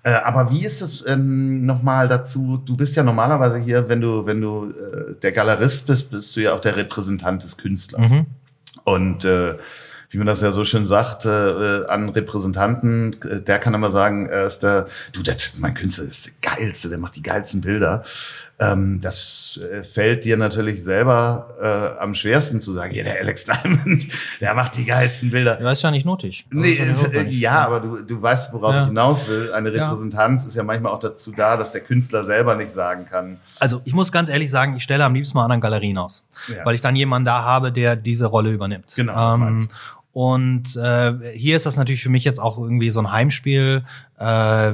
Äh, aber wie ist das ähm, nochmal dazu? Du bist ja normalerweise hier, wenn du, wenn du äh, der Galerist bist, bist du ja auch der Repräsentant des Künstlers. Mhm. Und äh, wie man das ja so schön sagt, äh, an Repräsentanten, äh, der kann immer sagen, er ist der, du, der, mein Künstler ist der geilste, der macht die geilsten Bilder. Ähm, das äh, fällt dir natürlich selber äh, am schwersten zu sagen, ja, der Alex Diamond, der macht die geilsten Bilder. Ja, ist ja nicht notig. Nee, ja, äh, ja, aber du, du weißt, worauf ja. ich hinaus will. Eine Repräsentanz ja. ist ja manchmal auch dazu da, dass der Künstler selber nicht sagen kann. Also ich muss ganz ehrlich sagen, ich stelle am liebsten mal anderen Galerien aus, weil ich dann jemanden da habe, der diese Rolle übernimmt. Genau. Ähm, und äh, hier ist das natürlich für mich jetzt auch irgendwie so ein Heimspiel. Äh,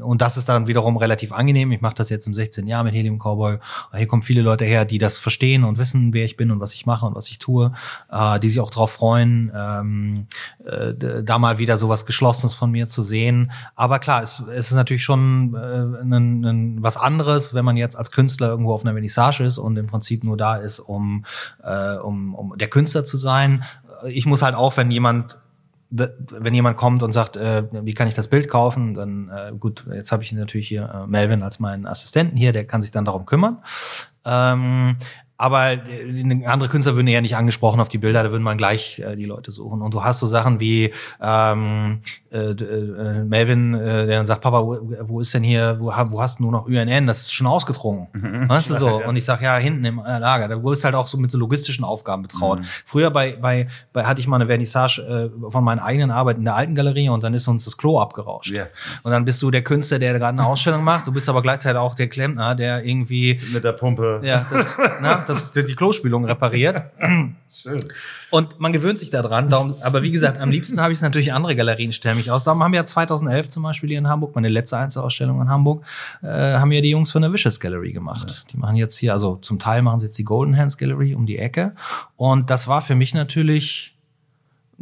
und das ist dann wiederum relativ angenehm. Ich mache das jetzt im 16. Jahr mit Helium Cowboy. Hier kommen viele Leute her, die das verstehen und wissen, wer ich bin und was ich mache und was ich tue, äh, die sich auch darauf freuen, ähm, äh, da mal wieder so was Geschlossenes von mir zu sehen. Aber klar, es, es ist natürlich schon äh, ein, ein, was anderes, wenn man jetzt als Künstler irgendwo auf einer Vernissage ist und im Prinzip nur da ist, um, äh, um, um der Künstler zu sein ich muss halt auch, wenn jemand wenn jemand kommt und sagt, äh, wie kann ich das Bild kaufen, dann äh, gut, jetzt habe ich natürlich hier äh, Melvin als meinen Assistenten hier, der kann sich dann darum kümmern. Ähm, aber äh, andere Künstler würden eher nicht angesprochen auf die Bilder, da würden man gleich äh, die Leute suchen. Und du hast so Sachen wie ähm, äh, äh, Melvin, äh, der dann sagt, Papa, wo, wo ist denn hier, wo, wo hast du nur noch UNN? Das ist schon ausgetrunken. Mhm. Weißt du so? Und ich sag ja, hinten im äh, Lager. Da bist halt auch so mit so logistischen Aufgaben betraut. Mhm. Früher bei, bei, bei hatte ich mal eine Vernissage äh, von meinen eigenen Arbeiten in der alten Galerie und dann ist uns das Klo abgerauscht. Yeah. Und dann bist du der Künstler, der gerade eine Ausstellung macht. Du bist aber gleichzeitig auch der Klempner, der irgendwie mit der Pumpe. Ja, das, na, das, die Klospülung repariert. Schön. Und man gewöhnt sich daran. Darum, aber wie gesagt, am liebsten habe ich es natürlich andere Galerien stellen mich aus. Darum haben wir ja 2011 zum Beispiel hier in Hamburg, meine letzte Einzelausstellung in Hamburg, äh, haben ja die Jungs von der Vicious Gallery gemacht. Ja. Die machen jetzt hier, also zum Teil machen sie jetzt die Golden Hands Gallery um die Ecke. Und das war für mich natürlich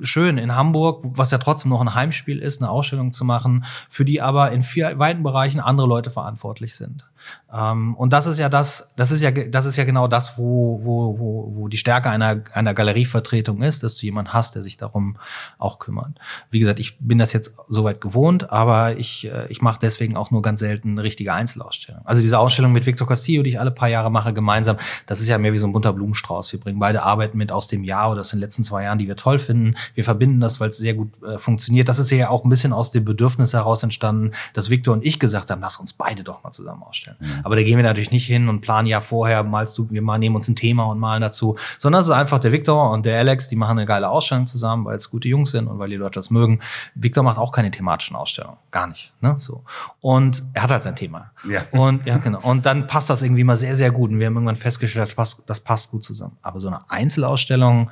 schön in Hamburg, was ja trotzdem noch ein Heimspiel ist, eine Ausstellung zu machen, für die aber in vier weiten Bereichen andere Leute verantwortlich sind. Ähm, und das ist ja das, das ist ja, das ist ja genau das, wo, wo, wo, wo die Stärke einer, einer Galerievertretung ist, dass du jemanden hast, der sich darum auch kümmert. Wie gesagt, ich bin das jetzt soweit gewohnt, aber ich, äh, ich mache deswegen auch nur ganz selten richtige Einzelausstellung. Also diese Ausstellung mit Victor Castillo, die ich alle paar Jahre mache, gemeinsam, das ist ja mehr wie so ein bunter Blumenstrauß. Wir bringen beide Arbeiten mit aus dem Jahr oder aus den letzten zwei Jahren, die wir toll finden. Wir verbinden das, weil es sehr gut äh, funktioniert. Das ist ja auch ein bisschen aus dem Bedürfnis heraus entstanden, dass Victor und ich gesagt haben, lass uns beide doch mal zusammen ausstellen. Mhm. Aber da gehen wir natürlich nicht hin und planen ja vorher, malst du, wir mal nehmen uns ein Thema und malen dazu, sondern es ist einfach der Victor und der Alex, die machen eine geile Ausstellung zusammen, weil es gute Jungs sind und weil die Leute das mögen. Victor macht auch keine thematischen Ausstellungen, gar nicht, ne, so. Und er hat halt sein Thema. Ja. Und ja, genau. Und dann passt das irgendwie mal sehr, sehr gut. Und wir haben irgendwann festgestellt, das passt, das passt gut zusammen. Aber so eine Einzelausstellung,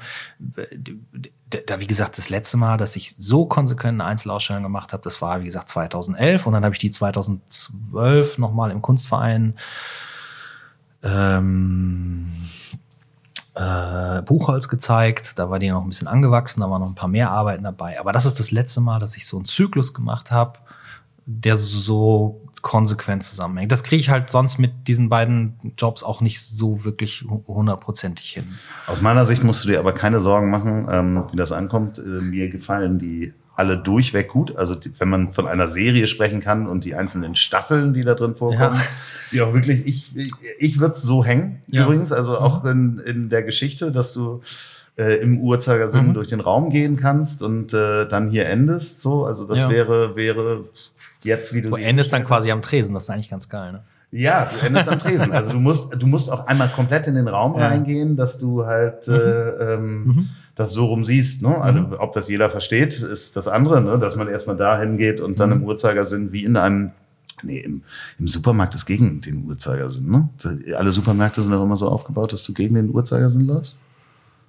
da, wie gesagt, das letzte Mal, dass ich so konsequent eine Einzelausstellung gemacht habe, das war, wie gesagt, 2011. Und dann habe ich die 2012 nochmal im Kunstverein ähm, äh, Buchholz gezeigt. Da war die noch ein bisschen angewachsen, da waren noch ein paar mehr Arbeiten dabei. Aber das ist das letzte Mal, dass ich so einen Zyklus gemacht habe, der so konsequent zusammenhängt. Das kriege ich halt sonst mit diesen beiden Jobs auch nicht so wirklich hundertprozentig hin. Aus meiner Sicht musst du dir aber keine Sorgen machen, ähm, wie das ankommt. Äh, mir gefallen die alle durchweg gut. Also die, wenn man von einer Serie sprechen kann und die einzelnen Staffeln, die da drin vorkommen, ja. die auch wirklich, ich, ich, ich würde so hängen ja. übrigens, also auch in, in der Geschichte, dass du äh, im Uhrzeigersinn mhm. durch den Raum gehen kannst und äh, dann hier endest. So, also das ja. wäre wäre jetzt wie du. Du endest dann quasi am Tresen. Das ist eigentlich ganz geil. Ne? Ja, du endest am Tresen. Also du musst du musst auch einmal komplett in den Raum ja. reingehen, dass du halt mhm. äh, ähm, mhm. das so rum siehst. Ne? Also mhm. ob das jeder versteht, ist das andere, ne? dass man erstmal dahin geht und dann mhm. im Uhrzeigersinn wie in einem Nee, im, im Supermarkt ist gegen den Uhrzeigersinn. Ne? Alle Supermärkte sind auch immer so aufgebaut, dass du gegen den Uhrzeigersinn läufst.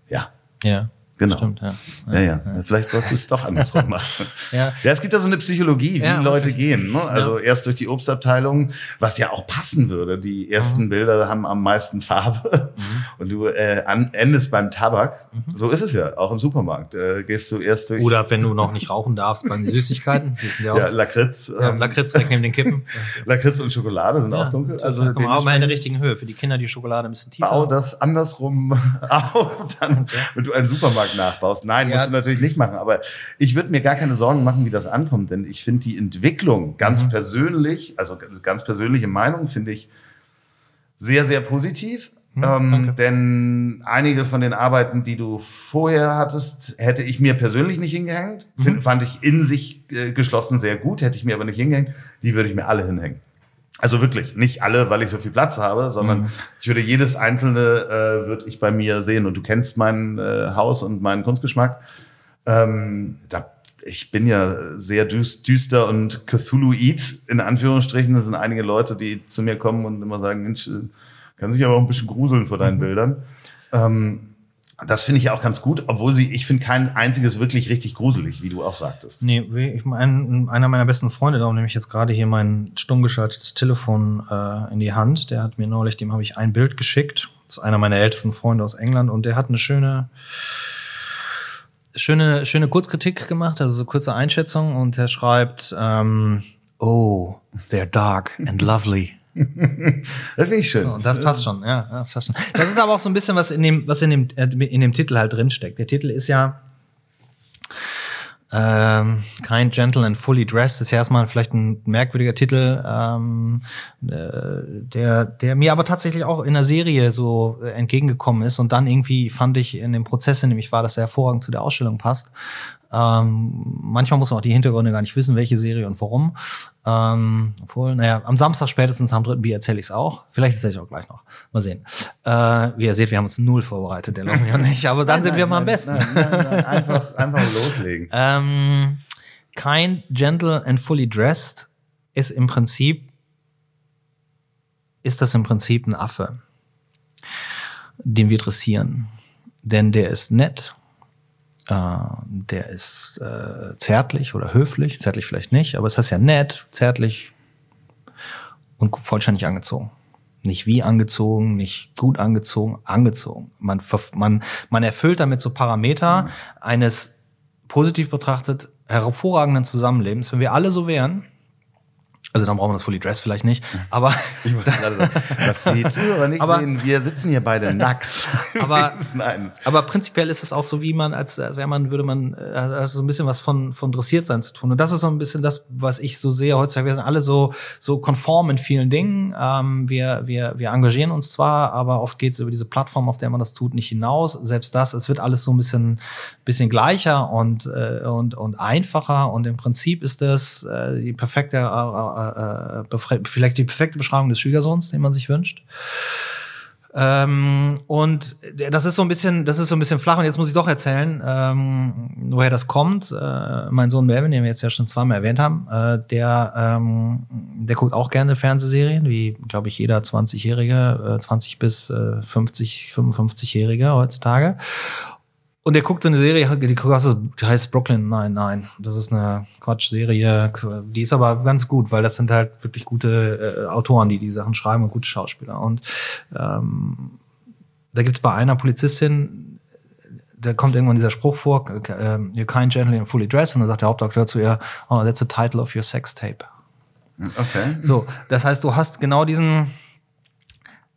Ja. Ja. Genau. Stimmt, ja. Ja, ja. ja. Vielleicht sollst du es doch andersrum machen. ja. ja, es gibt da so eine Psychologie, wie Leute gehen. Ne? Also erst durch die Obstabteilung, was ja auch passen würde. Die ersten mhm. Bilder haben am meisten Farbe. Mhm. Und du äh, an, endest beim Tabak. Mhm. So ist es ja, auch im Supermarkt. Äh, gehst du erst durch. Oder wenn du noch nicht rauchen darfst bei den Süßigkeiten. Die sind ja, ja Lakritz. Ja, ähm, Lakritz direkt neben den Kippen. Lakritz und Schokolade sind ja, auch dunkel. Also da kommen auch mal in der richtigen Höhe. Für die Kinder die Schokolade ein bisschen tiefer. Bau das andersrum auf, dann, wenn du einen Supermarkt nachbaust. Nein, musst du natürlich nicht machen. Aber ich würde mir gar keine Sorgen machen, wie das ankommt, denn ich finde die Entwicklung ganz mhm. persönlich, also ganz persönliche Meinung, finde ich sehr, sehr positiv. Hm, ähm, denn einige von den Arbeiten, die du vorher hattest, hätte ich mir persönlich nicht hingehängt. Mhm. Find, fand ich in sich äh, geschlossen sehr gut, hätte ich mir aber nicht hingehängt. Die würde ich mir alle hinhängen. Also wirklich, nicht alle, weil ich so viel Platz habe, sondern mhm. ich würde jedes einzelne, äh, würde ich bei mir sehen. Und du kennst mein äh, Haus und meinen Kunstgeschmack. Ähm, da, ich bin ja sehr düster und Cthulhuid, in Anführungsstrichen. Das sind einige Leute, die zu mir kommen und immer sagen, Mensch, äh, kann sich aber auch ein bisschen gruseln vor deinen mhm. Bildern. Ähm, das finde ich auch ganz gut, obwohl sie, ich finde kein einziges wirklich richtig gruselig, wie du auch sagtest. Nee, ich mein, einer meiner besten Freunde, darum nehme ich jetzt gerade hier mein stumm geschaltetes Telefon äh, in die Hand. Der hat mir neulich, dem habe ich ein Bild geschickt. Das ist einer meiner ältesten Freunde aus England und der hat eine schöne, schöne, schöne Kurzkritik gemacht, also so kurze Einschätzung und er schreibt, ähm, oh, they're dark and lovely das finde ich schön. Und das passt schon, ja, das passt schon. Das ist aber auch so ein bisschen was in dem, was in dem, äh, in dem Titel halt drinsteckt. Der Titel ist ja ähm, Kind, Gentle and Fully Dressed ist ja erstmal vielleicht ein merkwürdiger Titel, ähm, äh, der, der mir aber tatsächlich auch in der Serie so äh, entgegengekommen ist und dann irgendwie fand ich in dem Prozess, in dem ich war, dass er hervorragend zu der Ausstellung passt. Ähm, manchmal muss man auch die Hintergründe gar nicht wissen, welche Serie und warum. Ähm, obwohl, naja, am Samstag spätestens am dritten Bier erzähle ich es auch. Vielleicht erzähle ich auch gleich noch. Mal sehen. Äh, wie ihr seht, wir haben uns null vorbereitet, der laufen ja nicht. Aber dann nein, sind nein, wir mal am besten. Nein, einfach, einfach loslegen. ähm, kind, gentle and fully dressed ist im Prinzip, ist das im Prinzip ein Affe, den wir dressieren. Denn der ist nett, der ist äh, zärtlich oder höflich, zärtlich vielleicht nicht, aber es heißt ja nett, zärtlich und vollständig angezogen. Nicht wie angezogen, nicht gut angezogen, angezogen. Man, man, man erfüllt damit so Parameter mhm. eines positiv betrachtet hervorragenden Zusammenlebens. Wenn wir alle so wären, also dann brauchen wir das Fully Dress vielleicht nicht, aber ich wollte gerade sagen, was die Zuhörer nicht aber, sehen, wir sitzen hier beide nackt. Aber, aber prinzipiell ist es auch so, wie man als wäre man würde man äh, so ein bisschen was von von dressiert sein zu tun und das ist so ein bisschen das, was ich so sehe heutzutage. Wir sind alle so so konform in vielen Dingen. Ähm, wir wir wir engagieren uns zwar, aber oft geht es über diese Plattform, auf der man das tut, nicht hinaus. Selbst das, es wird alles so ein bisschen bisschen gleicher und äh, und und einfacher und im Prinzip ist das äh, die perfekte äh, äh, vielleicht die perfekte Beschreibung des Schwiegersohns, den man sich wünscht. Ähm, und das ist so ein bisschen, das ist so ein bisschen flach. Und jetzt muss ich doch erzählen, ähm, woher das kommt. Äh, mein Sohn Melvin, den wir jetzt ja schon zweimal erwähnt haben, äh, der, ähm, der guckt auch gerne Fernsehserien, wie glaube ich jeder 20-Jährige, äh, 20 bis äh, 50, 55-Jährige heutzutage. Und er guckt so eine Serie, die heißt Brooklyn Nein, nein. Das ist eine Quatsch-Serie. Die ist aber ganz gut, weil das sind halt wirklich gute äh, Autoren, die die Sachen schreiben und gute Schauspieler. Und ähm, da gibt's bei einer Polizistin, da kommt irgendwann dieser Spruch vor, äh, you're kind, gentle and fully dressed. Und dann sagt der Hauptakteur zu ihr, oh, that's the title of your sex tape. Okay. So, das heißt, du hast genau diesen,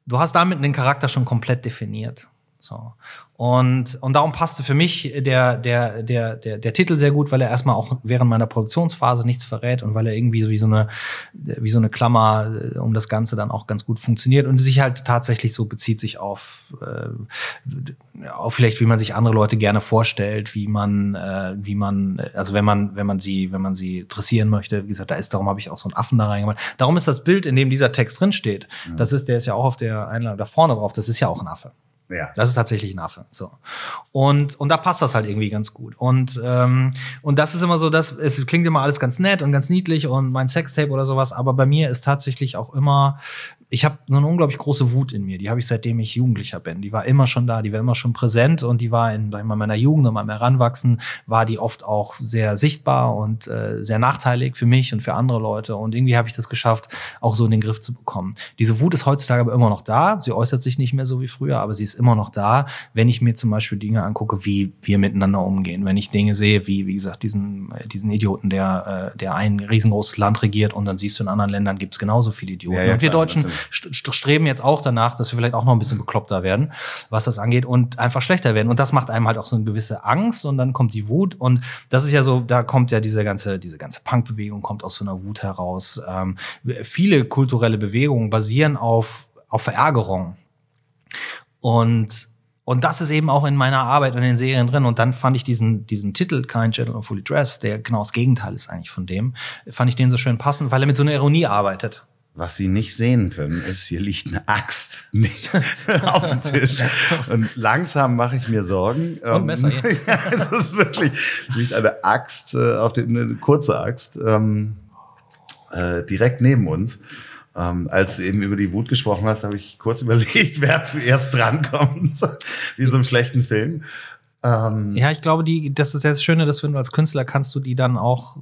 du hast damit den Charakter schon komplett definiert. So. Und, und darum passte für mich der, der, der, der, der Titel sehr gut, weil er erstmal auch während meiner Produktionsphase nichts verrät und weil er irgendwie so wie so eine, wie so eine Klammer äh, um das Ganze dann auch ganz gut funktioniert und sich halt tatsächlich so bezieht sich auf, äh, auf vielleicht, wie man sich andere Leute gerne vorstellt, wie man, äh, wie man, also wenn man, wenn man sie, wenn man sie dressieren möchte, wie gesagt, da ist, darum habe ich auch so einen Affen da reingemacht. Darum ist das Bild, in dem dieser Text drin steht, mhm. das ist, der ist ja auch auf der Einladung da vorne drauf, das ist ja auch ein Affe. Ja. Das ist tatsächlich ein Affe. So. Und, und da passt das halt irgendwie ganz gut. Und, ähm, und das ist immer so, dass es klingt immer alles ganz nett und ganz niedlich und mein Sextape oder sowas, aber bei mir ist tatsächlich auch immer ich habe so eine unglaublich große Wut in mir. Die habe ich seitdem ich Jugendlicher bin. Die war immer schon da, die war immer schon präsent und die war in, in meiner Jugend und meinem Heranwachsen war die oft auch sehr sichtbar und äh, sehr nachteilig für mich und für andere Leute. Und irgendwie habe ich das geschafft, auch so in den Griff zu bekommen. Diese Wut ist heutzutage aber immer noch da. Sie äußert sich nicht mehr so wie früher, aber sie ist immer noch da, wenn ich mir zum Beispiel Dinge angucke, wie wir miteinander umgehen. Wenn ich Dinge sehe, wie, wie gesagt, diesen, diesen Idioten, der, äh, der ein riesengroßes Land regiert und dann siehst du in anderen Ländern gibt es genauso viele Idioten. Ja, ja, und wir klar, Deutschen streben jetzt auch danach, dass wir vielleicht auch noch ein bisschen bekloppter werden, was das angeht und einfach schlechter werden. Und das macht einem halt auch so eine gewisse Angst und dann kommt die Wut und das ist ja so, da kommt ja diese ganze, diese ganze Punkbewegung kommt aus so einer Wut heraus. Ähm, viele kulturelle Bewegungen basieren auf, auf Verärgerung. Und und das ist eben auch in meiner Arbeit und in den Serien drin. Und dann fand ich diesen, diesen Titel, Kind, Gentle and Fully Dressed, der genau das Gegenteil ist eigentlich von dem, fand ich den so schön passend, weil er mit so einer Ironie arbeitet. Was Sie nicht sehen können, ist, hier liegt eine Axt nicht auf dem Tisch. Und langsam mache ich mir Sorgen. Und ähm, Messer, ja, es ist wirklich, liegt eine Axt, äh, auf dem, eine kurze Axt, ähm, äh, direkt neben uns. Ähm, als du eben über die Wut gesprochen hast, habe ich kurz überlegt, wer zuerst drankommt, wie in so einem schlechten Film. Ähm, ja, ich glaube, die, das ist ja das Schöne, dass wenn du als Künstler kannst du die dann auch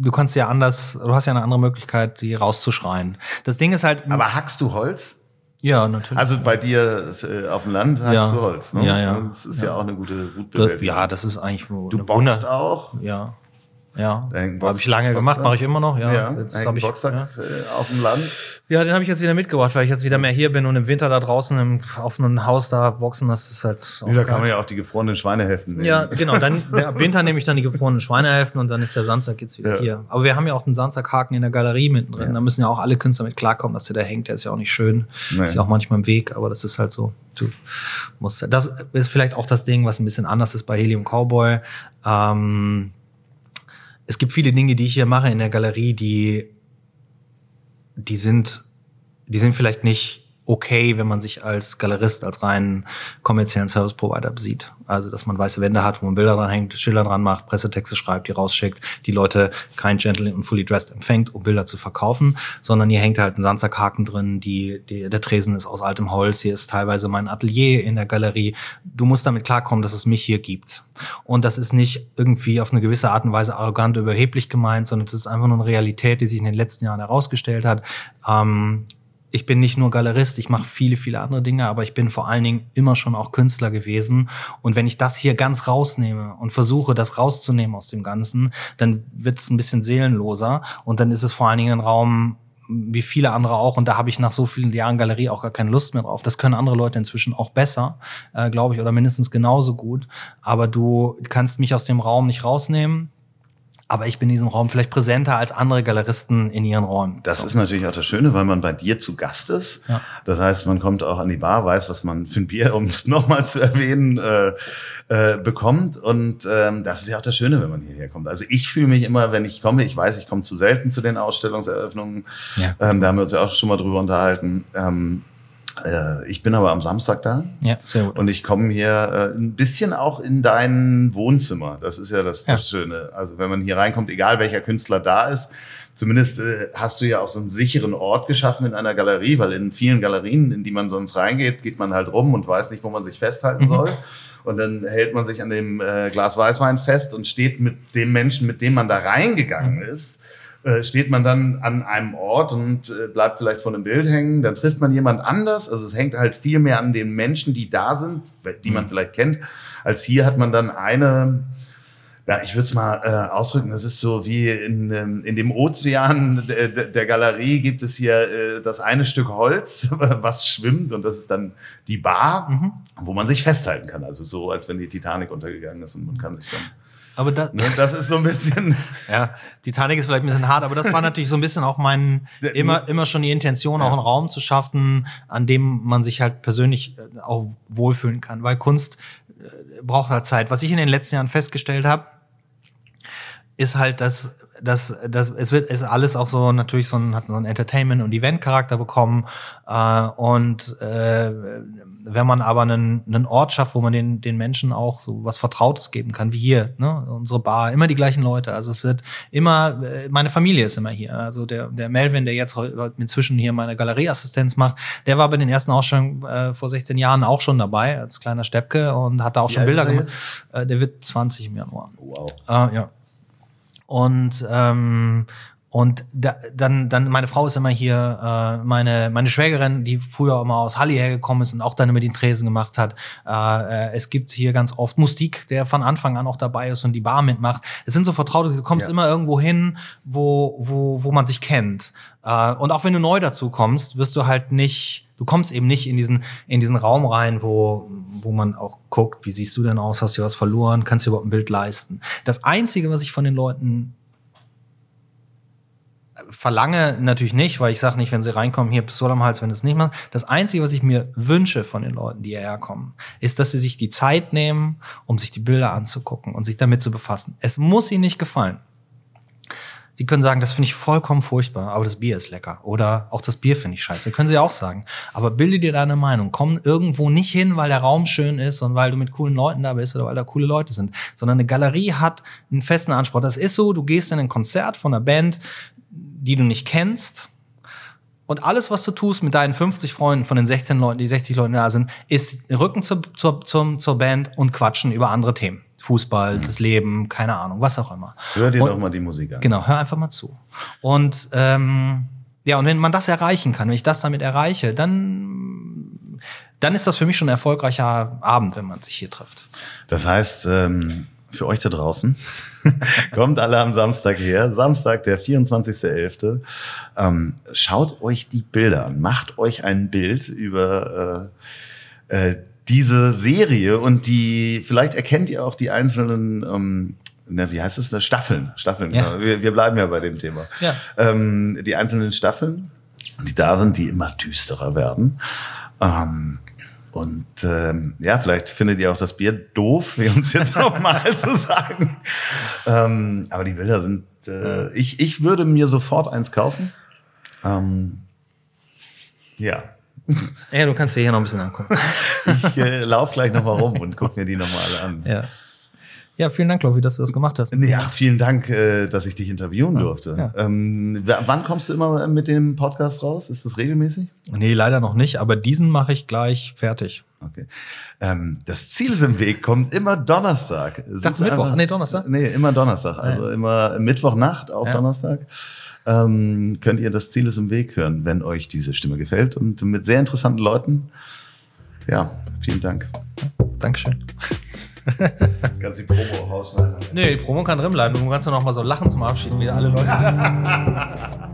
du kannst ja anders, du hast ja eine andere Möglichkeit, die rauszuschreien. Das Ding ist halt. Aber hackst du Holz? Ja, natürlich. Also bei dir äh, auf dem Land hackst ja. du Holz, ne? Ja, ja. Das ist ja, ja auch eine gute Wutbewältigung. Ja, das ist eigentlich wo. Du boxst auch? Ja. Ja, habe ich lange gemacht, mache ich immer noch. Ja, ja jetzt habe ich Boxsack ja. Äh, auf dem Land. Ja, den habe ich jetzt wieder mitgebracht, weil ich jetzt wieder mehr hier bin und im Winter da draußen im offenen Haus da boxen, das ist halt. Auch da kann man ja auch die gefrorenen Schweinehälften nehmen. Ja, genau. Dann ab Winter nehme ich dann die gefrorenen Schweinehälften und dann ist der Sandsack jetzt wieder ja. hier. Aber wir haben ja auch einen Sandsackhaken in der Galerie mittendrin. Ja. Da müssen ja auch alle Künstler mit klarkommen, dass der da hängt. Der ist ja auch nicht schön. Nee. Ist ja auch manchmal im Weg, aber das ist halt so. Du musst. Das ist vielleicht auch das Ding, was ein bisschen anders ist bei Helium Cowboy. Ähm, es gibt viele Dinge, die ich hier mache in der Galerie, die, die sind, die sind vielleicht nicht okay, wenn man sich als Galerist, als rein kommerziellen Service Provider sieht. Also, dass man weiße Wände hat, wo man Bilder dran hängt, Schilder dran macht, Pressetexte schreibt, die rausschickt, die Leute kein Gentleman und Fully Dressed empfängt, um Bilder zu verkaufen, sondern hier hängt halt ein Sandsackhaken drin, die, die, der Tresen ist aus altem Holz, hier ist teilweise mein Atelier in der Galerie. Du musst damit klarkommen, dass es mich hier gibt. Und das ist nicht irgendwie auf eine gewisse Art und Weise arrogant überheblich gemeint, sondern es ist einfach nur eine Realität, die sich in den letzten Jahren herausgestellt hat. Ähm, ich bin nicht nur Galerist, ich mache viele, viele andere Dinge, aber ich bin vor allen Dingen immer schon auch Künstler gewesen. Und wenn ich das hier ganz rausnehme und versuche, das rauszunehmen aus dem Ganzen, dann wird es ein bisschen seelenloser und dann ist es vor allen Dingen ein Raum, wie viele andere auch. Und da habe ich nach so vielen Jahren Galerie auch gar keine Lust mehr drauf. Das können andere Leute inzwischen auch besser, äh, glaube ich, oder mindestens genauso gut. Aber du kannst mich aus dem Raum nicht rausnehmen aber ich bin in diesem Raum vielleicht präsenter als andere Galeristen in ihren Räumen. Das so. ist natürlich auch das Schöne, weil man bei dir zu Gast ist. Ja. Das heißt, man kommt auch an die Bar, weiß, was man für ein Bier, um es nochmal zu erwähnen, äh, äh, bekommt. Und ähm, das ist ja auch das Schöne, wenn man hierher kommt. Also ich fühle mich immer, wenn ich komme, ich weiß, ich komme zu selten zu den Ausstellungseröffnungen. Ja. Ähm, da haben wir uns ja auch schon mal drüber unterhalten. Ähm, äh, ich bin aber am Samstag da. Ja, sehr gut. Und ich komme hier äh, ein bisschen auch in dein Wohnzimmer. Das ist ja das, das ja. Schöne. Also wenn man hier reinkommt, egal welcher Künstler da ist, zumindest äh, hast du ja auch so einen sicheren Ort geschaffen in einer Galerie, weil in vielen Galerien, in die man sonst reingeht, geht man halt rum und weiß nicht, wo man sich festhalten mhm. soll. Und dann hält man sich an dem äh, Glas Weißwein fest und steht mit dem Menschen, mit dem man da reingegangen mhm. ist, äh, steht man dann an einem Ort und äh, bleibt vielleicht vor einem Bild hängen, dann trifft man jemand anders. Also es hängt halt viel mehr an den Menschen, die da sind, die man mhm. vielleicht kennt, als hier hat man dann eine, ja, ich würde es mal äh, ausdrücken, das ist so wie in, ähm, in dem Ozean der, der Galerie gibt es hier äh, das eine Stück Holz, was schwimmt und das ist dann die Bar, mhm. wo man sich festhalten kann. Also so, als wenn die Titanic untergegangen ist und man kann sich dann aber das, ne, das ist so ein bisschen. ja, Titanic ist vielleicht ein bisschen hart, aber das war natürlich so ein bisschen auch mein, immer, immer schon die Intention, ja. auch einen Raum zu schaffen, an dem man sich halt persönlich äh, auch wohlfühlen kann. Weil Kunst äh, braucht halt Zeit. Was ich in den letzten Jahren festgestellt habe, ist halt, dass das, das, es wird, ist alles auch so natürlich so ein, hat so einen Entertainment- und Event-Charakter bekommen. Äh, und äh, wenn man aber einen, einen Ort schafft, wo man den, den Menschen auch so was Vertrautes geben kann, wie hier, ne? unsere Bar, immer die gleichen Leute. Also es wird immer, äh, meine Familie ist immer hier. Also der, der Melvin, der jetzt heute inzwischen hier meine Galerieassistenz macht, der war bei den ersten Ausstellungen äh, vor 16 Jahren auch schon dabei, als kleiner Steppke und hat da auch wie schon Bilder gemacht. Äh, der wird 20 im Januar. Wow. Äh, ja. Und ähm, und da, dann, dann, meine Frau ist immer hier, äh, meine, meine Schwägerin, die früher immer aus Halle hergekommen ist und auch dann immer den Tresen gemacht hat. Äh, äh, es gibt hier ganz oft Mustik, der von Anfang an auch dabei ist und die Bar mitmacht. Es sind so Vertraute, du kommst ja. immer irgendwo hin, wo, wo, wo man sich kennt. Äh, und auch wenn du neu dazu kommst, wirst du halt nicht, du kommst eben nicht in diesen, in diesen Raum rein, wo, wo man auch guckt, wie siehst du denn aus, hast du was verloren, kannst du überhaupt ein Bild leisten. Das Einzige, was ich von den Leuten verlange natürlich nicht, weil ich sage nicht, wenn sie reinkommen, hier Pistole am Hals, wenn es nicht macht. Das Einzige, was ich mir wünsche von den Leuten, die hierher kommen, ist, dass sie sich die Zeit nehmen, um sich die Bilder anzugucken und sich damit zu befassen. Es muss ihnen nicht gefallen. Sie können sagen, das finde ich vollkommen furchtbar, aber das Bier ist lecker. Oder auch das Bier finde ich scheiße. Können Sie auch sagen. Aber bilde dir deine Meinung. Komm irgendwo nicht hin, weil der Raum schön ist und weil du mit coolen Leuten da bist oder weil da coole Leute sind. Sondern eine Galerie hat einen festen Anspruch. Das ist so, du gehst in ein Konzert von einer Band, die du nicht kennst. Und alles, was du tust mit deinen 50 Freunden von den 16 Leuten, die 60 Leute da sind, ist Rücken zur, zur, zur, zur Band und quatschen über andere Themen. Fußball, mhm. das Leben, keine Ahnung, was auch immer. Hör dir doch mal die Musik an. Genau, hör einfach mal zu. Und ähm, ja, und wenn man das erreichen kann, wenn ich das damit erreiche, dann, dann ist das für mich schon ein erfolgreicher Abend, wenn man sich hier trifft. Das heißt, ähm, für euch da draußen. Kommt alle am Samstag her. Samstag, der 24.11. Ähm, schaut euch die Bilder an. Macht euch ein Bild über äh, äh, diese Serie und die, vielleicht erkennt ihr auch die einzelnen ähm, na, wie heißt es, ne? Staffeln. Staffeln, ja. genau. wir, wir bleiben ja bei dem Thema. Ja. Ähm, die einzelnen Staffeln, die da sind, die immer düsterer werden. Ähm, und ähm, ja, vielleicht findet ihr auch das Bier doof, um es jetzt nochmal zu sagen. Ähm, aber die Bilder sind, äh, ich, ich würde mir sofort eins kaufen. Ähm, ja. Ja, du kannst dir hier noch ein bisschen angucken. ich äh, laufe gleich nochmal rum und guck mir die nochmal alle an. Ja. Ja, vielen Dank, Lovi, dass du das gemacht hast. Ach, vielen Dank, äh, dass ich dich interviewen ja, durfte. Ja. Ähm, wann kommst du immer mit dem Podcast raus? Ist das regelmäßig? Nee, leider noch nicht, aber diesen mache ich gleich fertig. Okay. Ähm, das Ziel ist im Weg kommt immer Donnerstag. Dachte Mittwoch? Einfach, nee, Donnerstag? Nee, immer Donnerstag. Also ja. immer Mittwochnacht auf Donnerstag. Ähm, könnt ihr das Ziel ist im Weg hören, wenn euch diese Stimme gefällt und mit sehr interessanten Leuten. Ja, vielen Dank. Dankeschön. Kannst die Promo auch rausschneiden? Nee, die Promo kann drin bleiben. Du kannst ja noch mal so lachen zum Abschied, wie alle Leute.